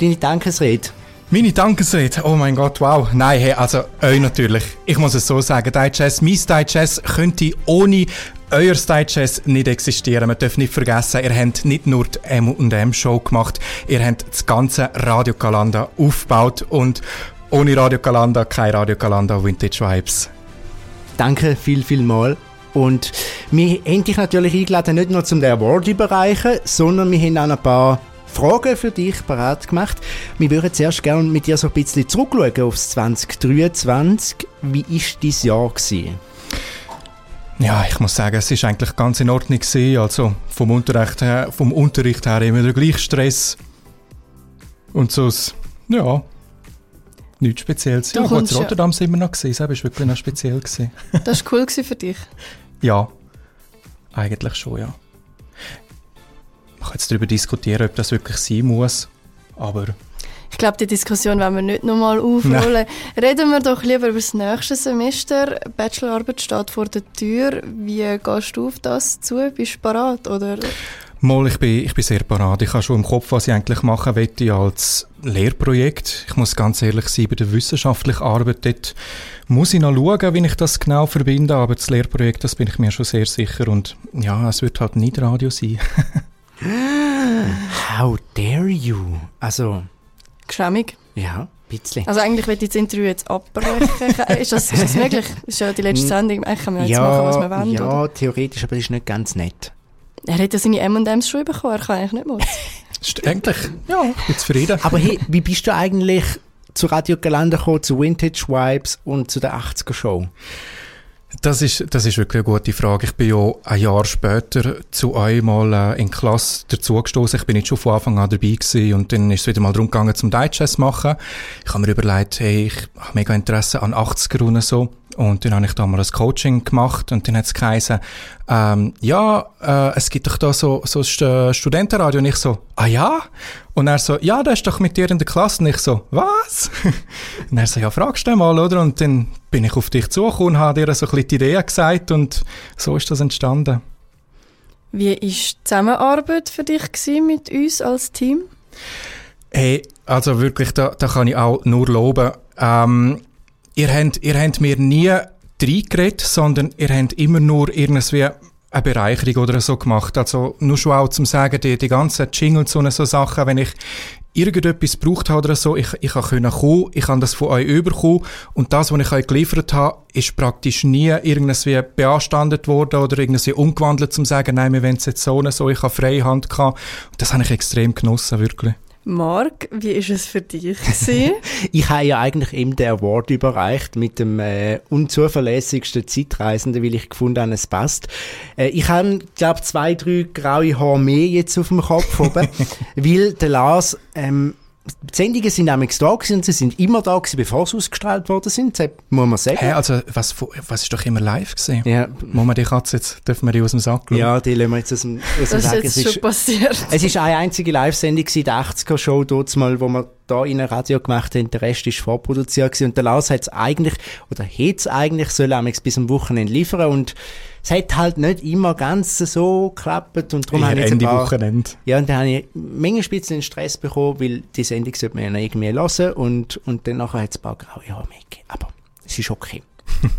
Deine Dankesrede? Meine Dankesrede, oh mein Gott, wow. Nein, hey, also euch natürlich. Ich muss es so sagen, Digest, mein Digest könnte ohne euer Digest nicht existieren. Man darf nicht vergessen, ihr habt nicht nur die M&M-Show gemacht, ihr habt das ganze Radio Galanda aufgebaut und ohne Radio Galanda kein Radio Galanda Vintage Vibes. Danke viel, viel mal. Und wir haben dich natürlich eingeladen, nicht nur zum Award überreichen, sondern wir haben auch ein paar Fragen für dich parat gemacht. Wir würden zuerst gerne mit dir so ein bisschen zurückschauen aufs 2023. Wie war dein Jahr? Gewesen? Ja, ich muss sagen, es ist eigentlich ganz in Ordnung gewesen. Also vom Unterricht her, vom Unterricht her immer der gleiche Stress. Und so, ja, nichts Spezielles. Du ja, gut, in Rotterdam sind wir noch gesehen. Das war wirklich noch speziell. Gewesen. das war cool für dich. Ja, eigentlich schon, ja. Man kann jetzt darüber diskutieren, ob das wirklich sein muss. Aber Ich glaube, die Diskussion wollen wir nicht nochmal aufrollen. Reden wir doch lieber über das nächste Semester. Bachelorarbeit steht vor der Tür. Wie gehst du auf das zu? Bist du parat? Oder? Mal, ich bin, ich bin sehr parat. Ich habe schon im Kopf, was ich eigentlich machen möchte als Lehrprojekt. Ich muss ganz ehrlich sein, bei der wissenschaftlichen Arbeit dort muss ich noch schauen, wie ich das genau verbinde, aber das Lehrprojekt, das bin ich mir schon sehr sicher und ja, es wird halt nicht Radio sein. How dare you? Also, Geschämig. ja, ein bisschen. Also eigentlich will ich das Interview jetzt abbrechen. ist, das, ist das möglich? Das ist ja die letzte Sendung. Eigentlich können wir jetzt machen, was wir wollen. ja Oder? theoretisch, aber das ist nicht ganz nett. Er hat ja seine M&M's schon bekommen. Er kann eigentlich nicht. Ist eigentlich, ja, ich bin zufrieden. Aber hey, wie bist du eigentlich zu Radio Galanda gekommen, zu Vintage Vibes und zu der 80er Show? Das ist, das ist wirklich eine gute Frage. Ich bin ja ein Jahr später zu euch mal äh, in die Klasse dazugestoßen. Ich bin nicht schon von Anfang an dabei gewesen und dann ist es wieder mal darum gegangen, zum Digest machen. Ich habe mir überlegt, hey, ich habe mega Interesse an 80er und so. Und dann habe ich da mal ein Coaching gemacht und dann hat es geheißen, ähm, ja, äh, es gibt doch da so, so ein St- Studentenradio. Und ich so, ah ja? Und er so, ja, der ist doch mit dir in der Klasse. Und ich so, was? und er so, ja, fragst du mal, oder? Und dann bin ich auf dich zugekommen und habe dir so ein bisschen die Idee gesagt und so ist das entstanden. Wie war die Zusammenarbeit für dich gewesen mit uns als Team? Hey, also wirklich, da, da kann ich auch nur loben. Ähm, ihr, habt, ihr habt mir nie reingeredet, sondern ihr habt immer nur irgendwie eine Bereicherung oder so gemacht. Also nur schon auch zum Sagen, die, die ganzen Jingles und so Sachen, wenn ich irgendetwas gebraucht habe oder so, ich, ich können kommen, ich kann das von euch überkommen und das, was ich euch geliefert habe, ist praktisch nie irgendwie beanstandet worden oder irgendwie umgewandelt zum sagen, nein, wir wollen es jetzt so und so, ich habe freie Hand gehabt. Und das habe ich extrem genossen, wirklich. Marc, wie war es für dich? Ich habe ja eigentlich ihm den Award überreicht mit dem äh, unzuverlässigsten Zeitreisenden, weil ich gefunden habe, es passt. Äh, ich habe, glaube zwei, drei graue Haare mehr jetzt auf dem Kopf oben, weil der Lars, ähm, die Sendungen sind nämlich da gewesen und sie sind immer da gewesen, bevor sie ausgestrahlt worden sind, das muss man sagen. Hä, also, was, was ist doch immer live gesehen? Ja. Muss man die Katze jetzt, dürfen wir die aus dem Sack schauen? Ja, die lassen wir jetzt aus dem, aus dem Das ist Sack. jetzt Es schon passiert. Es ist eine einzige Live-Sendung in der 80er-Show dort mal, wo wir da in einem Radio gemacht haben. Der Rest ist vorproduziert gewesen. Und der Lars hat es eigentlich, oder hätte es eigentlich, soll er bis am Wochenende liefern. Und es hat halt nicht immer ganz so geklappt. Und darum habe ich jetzt Ende ein paar, Wochenende. Ja, und dann habe ich Menge Spitzen Stress bekommen, weil die Sendung sollte man ja noch irgendwie hören. Und, und dann nachher hat es ein paar graue Haare. Aber es ist okay.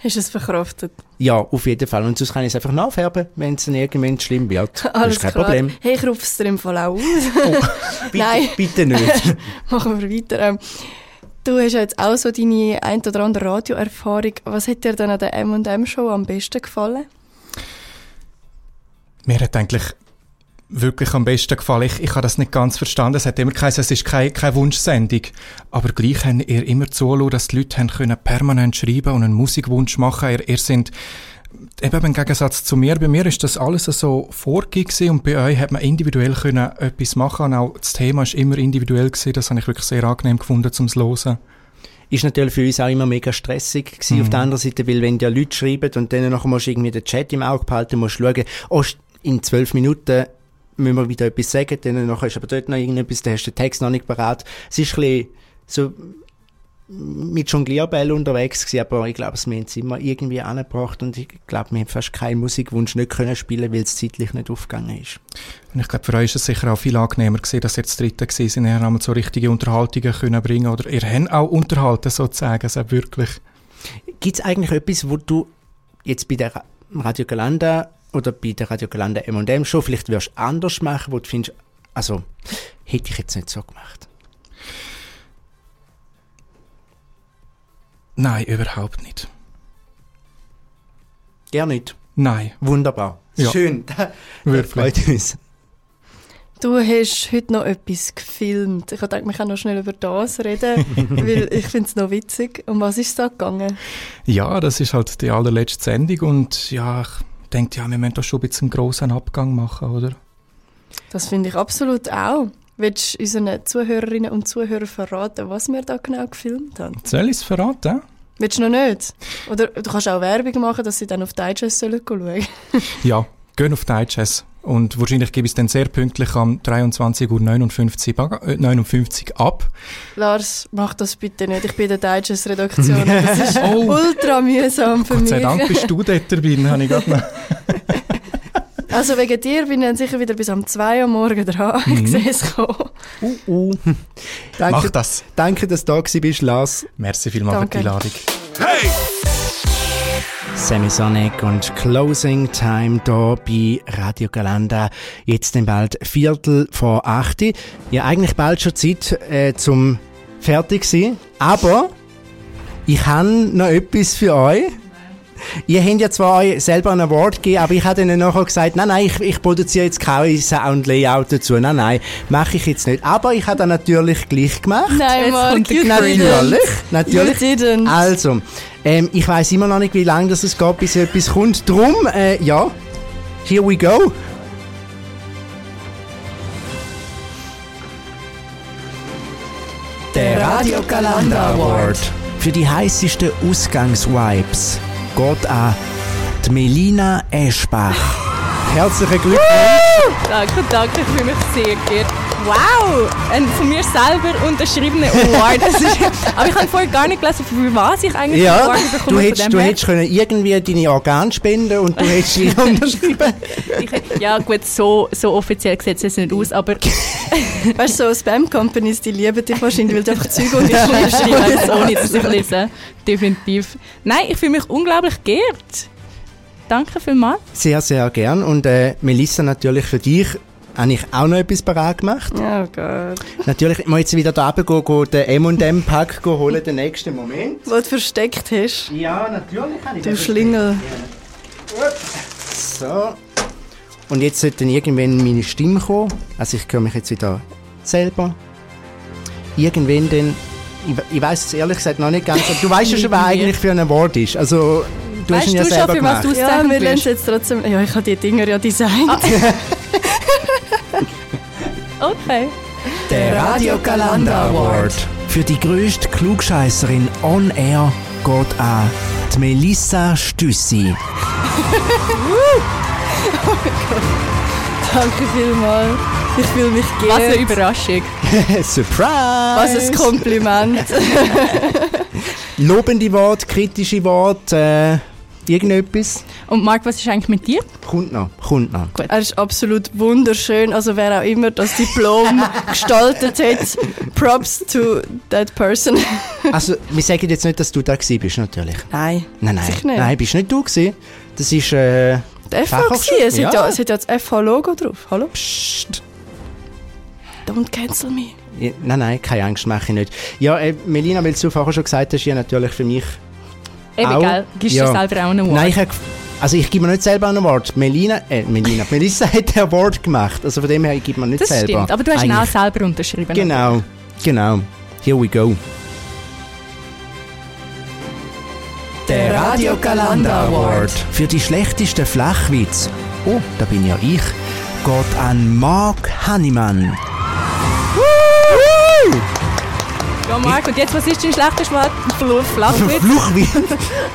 Hast du es verkraftet? Ja, auf jeden Fall. Und sonst kann ich es einfach nachfärben, wenn es dann irgendwann schlimm wird. Das Alles ist kein klar. Problem. Hey, ich rufe es dir im Fall auch aus. Bitte, Nein. bitte nicht. Machen wir weiter. Du hast ja jetzt auch so deine ein oder andere Radioerfahrung. Was hat dir denn an der M&M-Show am besten gefallen? Mir hat eigentlich wirklich am besten gefallen. Ich, ich habe das nicht ganz verstanden. Es hat immer geheißen, es ist keine, keine Wunschsendung. Aber gleich haben ihr immer zulassen, dass die Leute haben können permanent schreiben und einen Musikwunsch machen. Ihr, ihr sind eben im Gegensatz zu mir, bei mir ist das alles so vorgegeben und bei euch hat man individuell können etwas machen und auch das Thema ist immer individuell gewesen. Das habe ich wirklich sehr angenehm gefunden zum Hören. ist natürlich für uns auch immer mega stressig gewesen Mhm. auf der anderen Seite, weil wenn ja Leute schreiben und dann nachher musst du irgendwie den Chat im Auge behalten, musst du schauen, oh, in zwölf Minuten müssen wir wieder etwas sagen, dann nachher ist aber dort noch irgendetwas, dann hast du den Text noch nicht parat. Es ist ein bisschen so mit Jonglierbällen unterwegs gewesen, aber ich glaube, wir haben es immer irgendwie angebracht und ich glaube, wir haben fast keinen Musikwunsch nicht können spielen, weil es zeitlich nicht aufgegangen ist. Und ich glaube, für euch ist es sicher auch viel angenehmer gewesen, dass ihr jetzt Dritte gewesen sind, ihr habt so richtige Unterhaltungen können bringen oder ihr habt auch unterhalten sozusagen, also wirklich. Gibt es eigentlich etwas, wo du jetzt bei der Radio Galanda oder bei der Radio Galanda M&M schon vielleicht wirst anders machen, wo du findest, also hätte ich jetzt nicht so gemacht? Nein, überhaupt nicht. Gar nicht? Nein. Wunderbar. Ja. Schön. Das Wirklich. freut uns. Du hast heute noch etwas gefilmt. Ich dachte, wir können noch schnell über das reden, weil ich finde es noch witzig. Um was ist es da gegangen? Ja, das ist halt die allerletzte Sendung und ja, ich denke, ja, wir müssen da schon ein bisschen einen grossen Abgang machen, oder? Das finde ich absolut auch. Willst du unseren Zuhörerinnen und Zuhörern verraten, was wir da genau gefilmt haben? Soll ich es verraten? Willst du noch nicht? Oder du kannst auch Werbung machen, dass sie dann auf Digest sollen schauen Ja, gehen auf Digest. Und wahrscheinlich gebe ich es dann sehr pünktlich am 23.59 Uhr äh, 59 ab. Lars, mach das bitte nicht. Ich bin in der Digest-Redaktion. Das ist Oh. ultra mühsam für Gott sei mich. Dank bist du dort dabei, habe ich gerade noch... Also wegen dir bin ich dann sicher wieder bis um 2 Uhr morgen dran. Mhm. Ich sehe es kommen. Uh, uh. danke, Mach das. Danke, dass du da bist, Lars. Merci vielmals für die Danke. Einladung. Semisonic und Closing Time hier bei Radio Galanda. Jetzt dann bald Viertel vor acht. Ja, eigentlich bald schon Zeit äh, zum fertig sein. Aber ich habe noch etwas für euch. Ihr habt ja zwar euch selber einen Award gegeben, aber ich habe ihnen nachher gesagt, nein, nein, ich, ich produziere jetzt kein Sound-Layout dazu. Nein, nein, mache ich jetzt nicht. Aber ich habe das natürlich gleich gemacht. Nein, Jetzt Mark, kommt der you Natürlich, natürlich. You didn't. Also, ähm, ich weiß immer noch nicht, wie lange das es geht, bis etwas kommt. Drum, äh, ja, here we go. Der Radio Galanda Award für die heißesten Ausgangsvibes geht an die Melina Eschbach. Herzlichen Glückwunsch! Danke, danke, ich fühle mich sehr geehrt. Wow, ein von mir selber unterschriebener Award. Das ist, aber ich habe vorher gar nicht gelesen, für was ich eigentlich Ja, Award bekomme. du hättest, du hättest können irgendwie deine Organe spenden und du hättest ihn unterschrieben. Ich, ja gut, so, so offiziell sieht es nicht aus, aber Weißt du, so Spam-Companies, die lieben dich wahrscheinlich, weil du einfach Zeug und ich schreibe es ohne dass ich lese. Definitiv. Nein, ich fühle mich unglaublich geehrt. Danke vielmals. Sehr, sehr gern. Und äh, Melissa, natürlich für dich habe ich auch noch etwas parat gemacht. Oh Gott. Natürlich, ich muss jetzt wieder da runter gehen, gehen, den M&M-Pack holen, den nächsten Moment. Was du versteckt hast. Ja, natürlich habe ich Du den Schlingel. So. Und jetzt sollte dann irgendwann meine Stimme kommen. Also ich höre mich jetzt wieder selber. Irgendwann dann... Ich, ich weiß es ehrlich gesagt noch nicht ganz. Aber du weißt ja schon, wer eigentlich für ein Award ist. Also, du hast Weißt ihn ja du schon, selber für was gemacht. du Ja, wir lernen jetzt trotzdem... Ja, ich habe die Dinger ja designt. Okay. Der Radio Galanda Award für die grösste Klugscheisserin on air geht an die Melissa Stüssi. Danke vielmals. Ich fühle mich Was eine geehrt. Überraschung. Surprise! Was ein Kompliment. Lobende Worte, kritische Worte, äh, irgendetwas? Und Marc, was ist eigentlich mit dir? Kommt noch, kommt noch. Er ist absolut wunderschön. Also wer auch immer das Diplom gestaltet hat, Props to that person. Also, wir sagen jetzt nicht, dass du da bist, natürlich. Nein, Nein, nein, Sicher nicht. nein, bist nicht du gewesen. Das ist, äh, der FH gewesen. Es, hat ja. ja, es hat ja das FH-Logo drauf. Hallo? pst. Don't cancel me. Ja, Nein, nein, keine Angst, mache ich nicht. Ja, äh, Melina, weil du vorher schon gesagt hast, ja natürlich für mich Eben, Auch? gell? Gibst Ja. du selber auch einen Award? Nein, ich also ich gebe mir nicht selber einen Award. Melina, äh, Melina, Melissa hat den Award gemacht. Also von dem her, ich gebe mir nicht das selber. stimmt, aber du hast ihn auch Eigentlich- selber unterschrieben. Genau, genau. Here we go. Der Radio Galanda Award für die schlechtesten Flachwitz. Oh, da bin ja ich. Geht an Mark Hannemann. Ja, Marc, und jetzt, was ist dein schlechteste Mal? Flachwitz? Fluchwitz.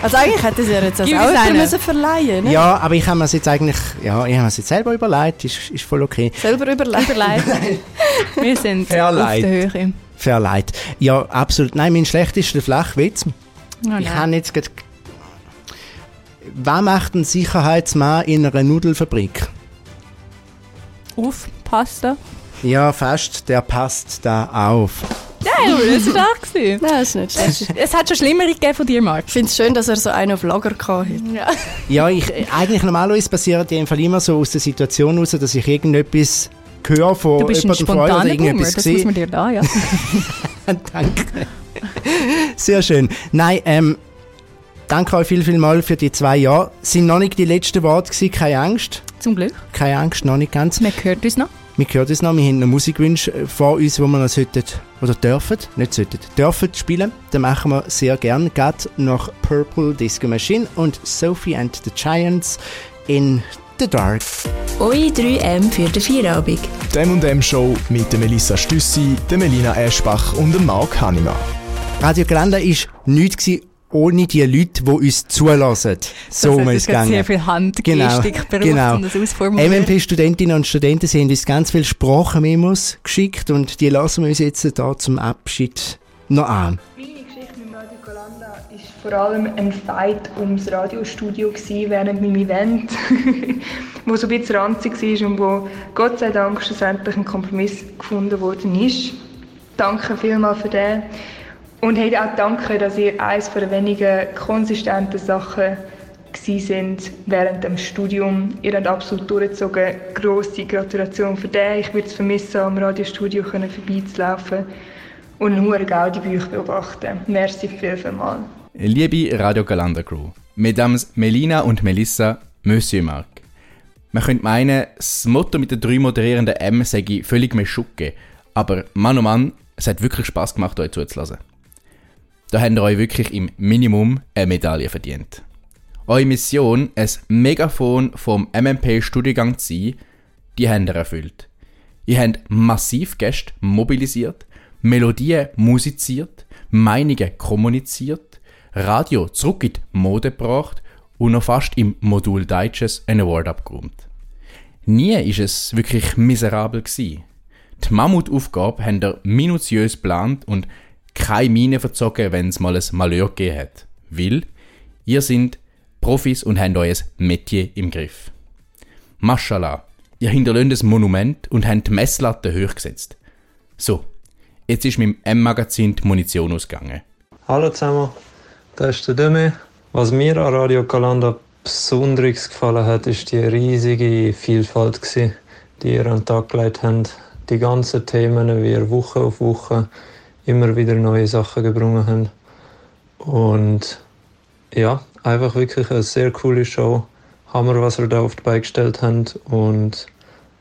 Also eigentlich hätte sie ja jetzt das Gib auch uns jemand einen. müssen verleihen ne? Ja, aber ich habe mir jetzt eigentlich, ja, ich habe mir jetzt selber überlegt, ist, ist voll okay. Selber überlegt. Überlegt. Wir sind Verleiht. auf der Höhe. Verleiht. Ja, absolut. Nein, mein schlechtester Flachwitz. Oh ich habe jetzt gerade... Was macht ein Sicherheitsmann in einer Nudelfabrik? Auf, Pasta. Ja, fast, der passt da auf. Nein, aber das war stark. gewesen. Nein, das ist nicht schlecht. Es hat schon Schlimmere gegeben von dir, Marc. Ich finde es schön, dass er so einen auf Lager hatte. Ja. Ja, ich, eigentlich normalerweise passiert die im Fall immer so aus der Situation heraus, dass ich irgendetwas höre von Du bist ein jemandem von euch oder spontaner Boomer, irgendetwas das muss man dir da, ja. Danke. Sehr schön. Nein, ähm, danke euch viel, viel mal für die zwei Jahre. Sind noch nicht die letzten Worte gewesen, keine Angst. Zum Glück. Keine Angst, noch nicht ganz. Man hört uns noch. Wir hören es noch, wir haben noch Musikwünsche äh, vor uns, wo wir noch sollten, oder dürfen, nicht sollten, dürfen spielen. Das machen wir sehr gern, gerade nach Purple Disco Machine und Sophie and the Giants in the Dark. Eure 3M für den Feierabend. Die M&M Show mit der Melissa Stüssi, der Melina Eschbach und dem Marc Hanninger. Radio Gelände war nichts ohne die Leute, die uns zulassen. So das muss hat es gehen. sehr viel Handgestik gebraucht, genau. um das ausformulieren. MMP-Studentinnen und Studenten sie haben uns ganz viele Sprachmemos geschickt und die lassen wir uns jetzt hier zum Abschied noch an. Meine Geschichte mit Radio Galanda war vor allem ein Fight ums Radiostudio gewesen während meinem Event, wo so ein bisschen ranzig war und wo Gott sei Dank schlussendlich ein Kompromiss gefunden worden ist. Danke vielmals für den. Und hey, auch danke, dass ihr eines der wenigen konsistenten Sachen sind während dem Studium. Ihr habt absolut durchgezogen. Grosse Gratulation für den. Ich würde es vermissen, am Radiostudio vorbeizulaufen und nur Gaudi bei euch beobachten. Merci viel, viel mal. Liebe Radio Galanda Crew, Mesdames Melina und Melissa, Monsieur Marc. Man könnte meinen, das Motto mit den drei moderierenden M sei völlig Meschucke, aber Mann oh Mann, es hat wirklich Spaß gemacht, euch zuzulassen. Da habt ihr euch wirklich im Minimum eine Medaille verdient. Eure Mission, ein Megafon vom MMP-Studiengang zu sein, die habt ihr erfüllt. Ihr habt massiv Gäste mobilisiert, Melodien musiziert, Meinungen kommuniziert, Radio zurück in die Mode gebracht und noch fast im Modul Deutsches einen Award abgeräumt. Nie ist es wirklich miserabel gsi. Die Mammutaufgabe habt ihr minutiös geplant und keine Miene verzogen, wenn es mal ein Malheur gegeben hat. Weil ihr sind Profis und habt euer Metier im Griff. Maschallah, ihr hinterlöhnt ein Monument und habt die Messlatte hochgesetzt. So, jetzt ist mit dem M-Magazin die Munition ausgegangen. Hallo zusammen, das ist der Döme. Was mir an Radio Galanda besonders gefallen hat, ist die riesige Vielfalt, die ihr an den Tag gelegt habt. Die ganzen Themen, wie Woche auf Woche immer wieder neue Sachen gebrungen habt. Und ja, einfach wirklich eine sehr coole Show. Hammer, was ihr da auf die Beine gestellt habt und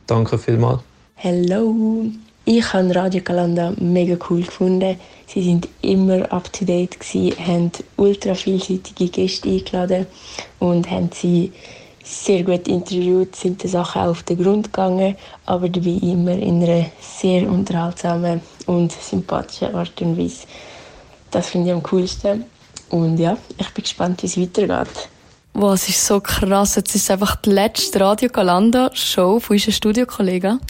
danke vielmals. Hello! Ich habe Radio Galanda mega cool gefunden. Sie sind immer up to date gsi, haben ultra vielseitige Gäste eingeladen und haben sie sehr gut interviewt, sind den Sachen auf den Grund gegangen, aber dabei immer in einer sehr unterhaltsamen und sympathischen Art und Weise. Das finde ich am coolsten. Und ja, ich bin gespannt, wie es weitergeht. Wow, es ist so krass. Jetzt ist einfach die letzte Radio Galanda Show von unseren Studiokollegen.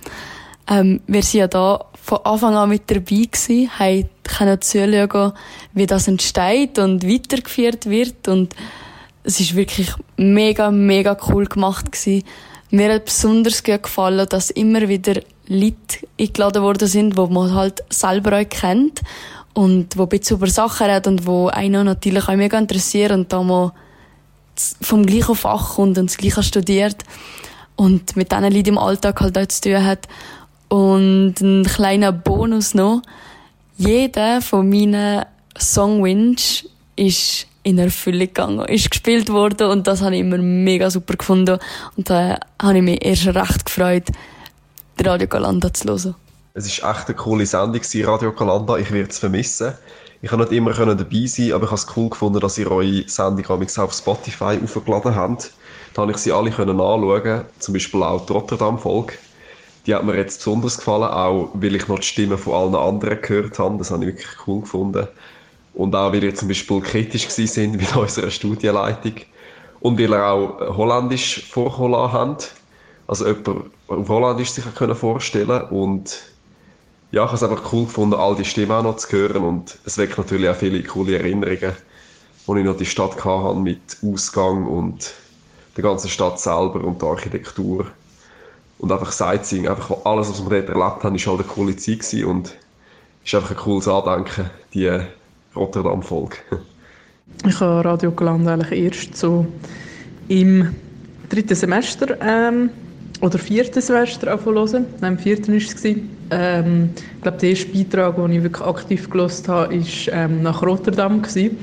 Ähm, wir sind ja da von Anfang an mit dabei gewesen, haben können zuschauen, wie das entsteht und weitergeführt wird und es ist wirklich mega, mega cool gemacht gewesen. Mir hat besonders gut gefallen, dass immer wieder Leute eingeladen worden sind, die man halt selber auch kennt und wo ein bisschen über Sachen reden und wo einen natürlich auch mega interessieren und da mal vom gleichen Fach kommt und das Gleiche studiert und mit diesen Leuten im Alltag halt auch zu tun hat. Und ein kleiner Bonus noch. Jeder von meinen Songwünschen ist in Erfüllung gegangen, ist gespielt worden und das habe ich immer mega super gefunden. Und da habe ich mich erst recht gefreut, Radio Galanda zu hören. Es war echt eine coole Sendung, Radio Galanda. Ich werde es vermissen. Ich konnte nicht immer dabei sein, aber ich habe es cool gefunden, dass ihr eure Sendung auf Spotify aufgeladen habt. Da konnte ich sie alle anschauen, zum Beispiel auch die Rotterdam-Folge. die hat mir jetzt besonders gefallen, auch weil ich noch die Stimmen von allen anderen gehört habe. Das habe ich wirklich cool gefunden. Und auch, weil ihr zum Beispiel kritisch sind mit unserer Studienleitung. Und weil ihr auch Holländisch vorkommen habt. Also jemand auf Holländisch sich können Und ja, ich habe es einfach cool gefunden, all die Stimmen auch noch zu hören. Und es weckt natürlich auch viele coole Erinnerungen, wo ich noch die Stadt hatte mit Ausgang und der ganzen Stadt selber und der Architektur. Und einfach Sightseeing, einfach alles, was wir dort erlebt haben, war halt eine coole Zeit gewesen und ist einfach ein cooles Andenken, die Rotterdam-Folge. Ich habe Radio Galant eigentlich erst so im dritten Semester ähm, oder vierten Semester anfangen Nein, im vierten war es. Ähm, ich glaube, der erste Beitrag, den ich wirklich aktiv gelesen habe, war ähm, nach Rotterdam. Gewesen.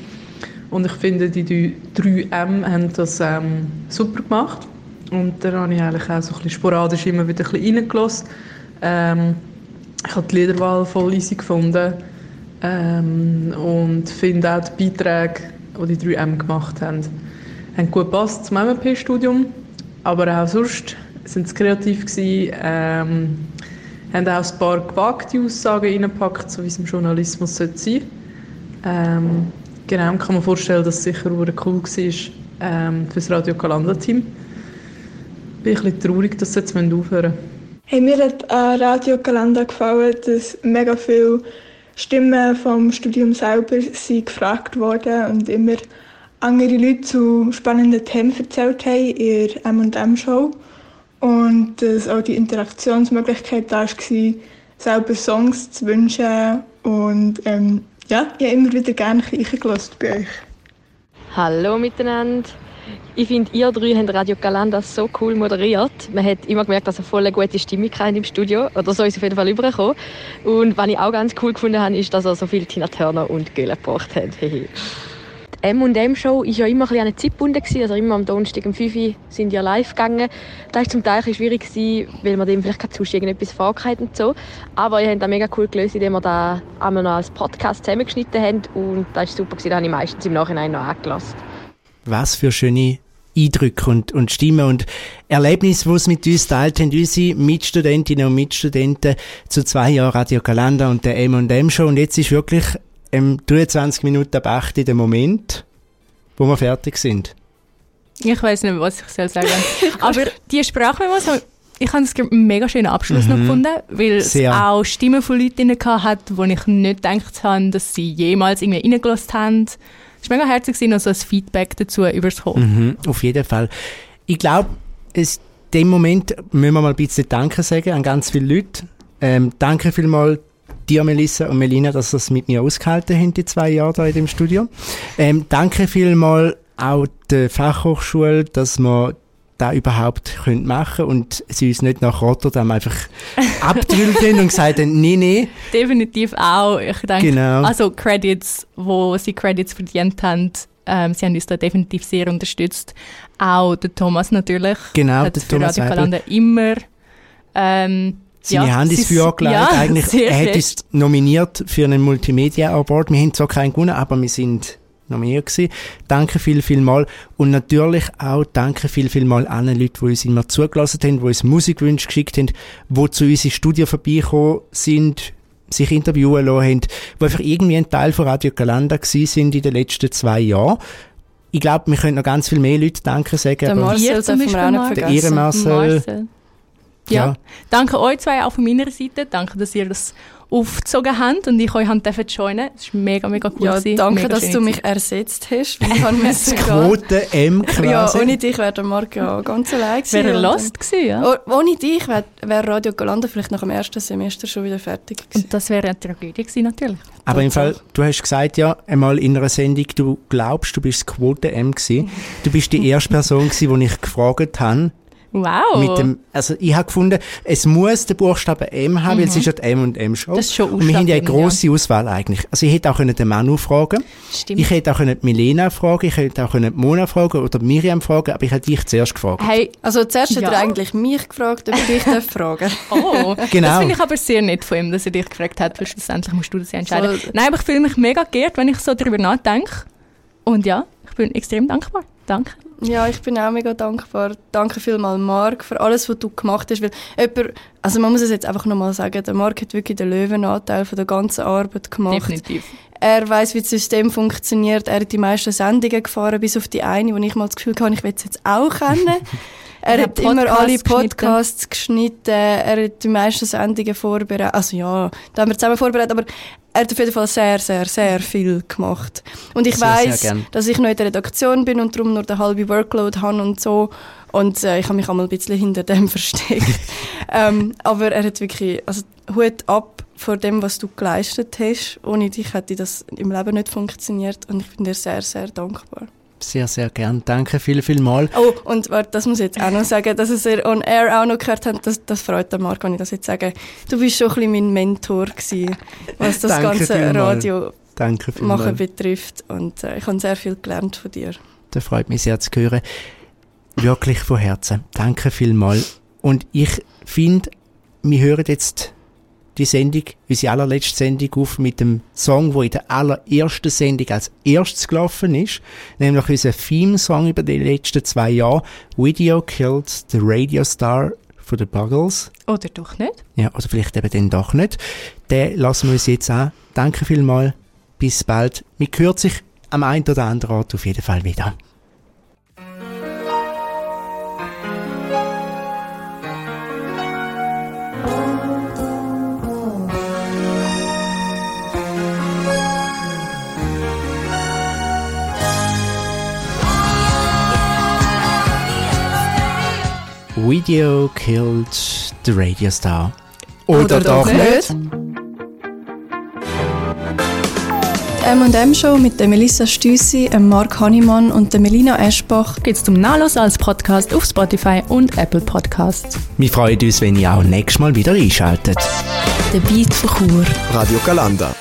Und ich finde, die 3M haben das ähm, super gemacht. Und da habe ich eigentlich auch so ein bisschen sporadisch immer wieder ein bisschen reingelassen. Ähm, ich habe die Liederwahl voll easy gefunden. Ähm, und finde auch die Beiträge, die die 3M gemacht haben, haben gut gepasst zum MMP-Studium. Aber auch sonst sind sie kreativ gewesen, ähm, haben auch ein paar gewagte Aussagen reingepackt, so wie es im Journalismus sein sollte. Ähm, genau, kann man vorstellen, dass es sicher cool war ähm, für das Radio Kalanda-Team bin ein bisschen traurig, dass sie jetzt aufhören hey, Mir hat an Radio Kalanda gefallen, dass mega viele Stimmen vom Studium selber sind gefragt worden und immer andere Leute zu spannenden Themen erzählt haben in ihrer M&M-Show. Und dass auch die Interaktionsmöglichkeit da war, selber Songs zu wünschen. Und ähm, ja, ich habe immer wieder gerne reingelassen bei euch. Hallo miteinander. Ich finde, ihr drei haben Radio Galanda so cool moderiert. Man hat immer gemerkt, dass ihr voll eine gute Stimmung im Studio. Oder so ist es auf jeden Fall übergekommen. Und was ich auch ganz cool gefunden habe, ist, dass ihr so viel Tina Turner und Göhle gebracht habt. M&M-Show war ja immer ein bisschen an eine Zeit. Also immer am Donnerstag um 5 Uhr sind ja live gegangen. Das war zum Teil ein schwierig, weil man dem vielleicht keine irgendetwas vorgehalten und so. Aber ihr habt das mega cool gelöst, indem wir da einmal noch als Podcast zusammengeschnitten haben. Und das war super, das habe ich meistens im Nachhinein noch angelassen. Was für schöne Eindrücke und, und Stimmen und Erlebnisse, die es mit uns teilt haben, unsere Mitstudentinnen und Mitstudenten zu zwei Jahren Radio Kalanda und der M&M Show. Und jetzt ist wirklich ähm, 23 Minuten ab 8 der Moment, wo wir fertig sind. Ich weiß nicht, was ich soll sagen. Aber die Sprachmemos, ich habe es einen mega schönen Abschluss mhm. noch gefunden, weil es auch Stimmen von Leuten hat, wo ich nicht gedacht habe, dass sie jemals irgendwie reingelassen haben. Es war mega herzlich, noch so ein Feedback dazu überzukommen. Mhm, auf jeden Fall. Ich glaube, in dem Moment müssen wir mal ein bisschen Danke sagen an ganz viele Leute. Ähm, danke vielmals dir, Melissa und Melina, dass ihr es mit mir ausgehalten habt, die zwei Jahre da in dem Studio. Ähm, danke vielmals auch der Fachhochschule, dass wir da überhaupt können machen und sie uns nicht nach Rotterdam einfach abgedrillt haben und gesagt haben, nee, nee. Definitiv auch. Ich denke, genau. also Credits, wo sie Credits verdient haben, ähm, sie haben uns da definitiv sehr unterstützt. Auch der Thomas natürlich. Genau, hat der für Thomas Radio Kalender immer ähm, seine ja, Hand ins Feuer gelegt. Ja, Eigentlich, er hat uns nominiert für einen Multimedia Award. Wir haben zwar keinen gewonnen, aber wir sind noch mehr gewesen. Danke viel, viel mal. Und natürlich auch danke viel, viel mal allen Leuten, die uns immer zugelassen haben, die uns Musikwünsche geschickt haben, die zu uns ins Studio vorbeigekommen sind, sich interviewen lassen haben, die einfach irgendwie ein Teil von Radio Galanda gewesen sind in den letzten zwei Jahren. Ich glaube, wir können noch ganz viel mehr Leute Danke sagen. Der Marcel dürfen wir auch nicht vergessen. Der Marcel. Marcel. Ja. ja. Danke euch zwei auch von meiner Seite. Danke, dass ihr das aufgezogen habt und ich euch dürfen joinen. Das ist mega, mega cool. Ja, gewesen. danke, mega dass du mich ersetzt hast. das Quote M quasi. Ja, ohne dich wäre der Marc ja ganz allein gewesen. Wäre lost gewesen, ja. Oh, ohne dich wäre wär Radio Galanda vielleicht nach dem ersten Semester schon wieder fertig gewesen. Und das wäre eine Tragödie gewesen, natürlich. Aber im Fall, du hast gesagt ja einmal in einer Sendung, du glaubst, du bist das Quote M gewesen. Du bist die erste Person gewesen, die ich gefragt habe, Wow. Mit dem, also ich habe gefunden, es muss den Buchstaben M haben, mhm. weil es ist ja die M und M Show. Das ist schon Und wir haben ja eine grosse ja. Auswahl eigentlich. Also ich hätte auch können den Manu fragen. Stimmt. Ich hätte auch können Milena fragen, ich hätte auch können Mona fragen oder Miriam fragen, aber ich hätte dich zuerst gefragt. Hey, also zuerst ja. hat er eigentlich mich gefragt, ob ich dich fragen Oh, genau. Das finde ich aber sehr nett von ihm, dass er dich gefragt hat, weil schlussendlich musst du das ja entscheiden. So. Nein, aber ich fühle mich mega geehrt, wenn ich so darüber nachdenke. Und ja, bin extrem dankbar. Danke. Ja, ich bin auch mega dankbar. Danke vielmals, Marc, für alles, was du gemacht hast. Weil jemand, also man muss es jetzt einfach nochmal sagen, der Marc hat wirklich den Löwenanteil von der ganzen Arbeit gemacht. Definitiv. Er weiß, wie das System funktioniert. Er hat die meisten Sendungen gefahren, bis auf die eine, wo ich mal das Gefühl hatte, ich will es jetzt auch kennen. Er hat immer alle Podcasts Podcasts geschnitten. Er hat die meisten Sendungen vorbereitet. Also ja, da haben wir zusammen vorbereitet, aber er hat auf jeden Fall sehr, sehr, sehr viel gemacht. Und ich weiß, dass ich noch in der Redaktion bin und darum nur den halben Workload habe und so. Und äh, ich habe mich einmal ein bisschen hinter dem versteckt. ähm, aber er hat wirklich, also Hut ab vor dem, was du geleistet hast. Ohne dich hätte das im Leben nicht funktioniert. Und ich bin dir sehr, sehr dankbar. Sehr, sehr gern. Danke viel, viel mal. Oh, und warte, das muss ich jetzt auch noch sagen, dass es ihr on air auch noch gehört habt, das, das freut den Marc, wenn ich das jetzt sage. Du bist schon ein bisschen mein Mentor gewesen, was das ganze vielmal. Radio Danke machen betrifft. Und äh, ich habe sehr viel gelernt von dir. Das freut mich sehr zu hören. Wirklich von Herzen. Danke vielmal. Und ich finde, wir hören jetzt die Sendung, unsere allerletzte Sendung auf mit dem Song, wo in der allerersten Sendung als erstes gelaufen ist, nämlich unser Theme-Song über die letzten zwei Jahre, Video Killed the Radio Star von den Buggles. Oder doch nicht? Ja, oder vielleicht eben dann doch nicht. Den lassen wir uns jetzt an. Danke vielmal. Bis bald. Wir hören sich am einen oder anderen Ort auf jeden Fall wieder. Video killed the radio star. Oder, doch nicht? Die M&M-Show mit der Melissa Stüssi, dem Marc Hannemann und der Melina Eschbach gibt's zum Nachlesen als Podcast auf Spotify und Apple Podcasts. Wir freuen uns, wenn ihr auch nächstes Mal wieder einschaltet. Der Beat von Chur. Radio Galanda.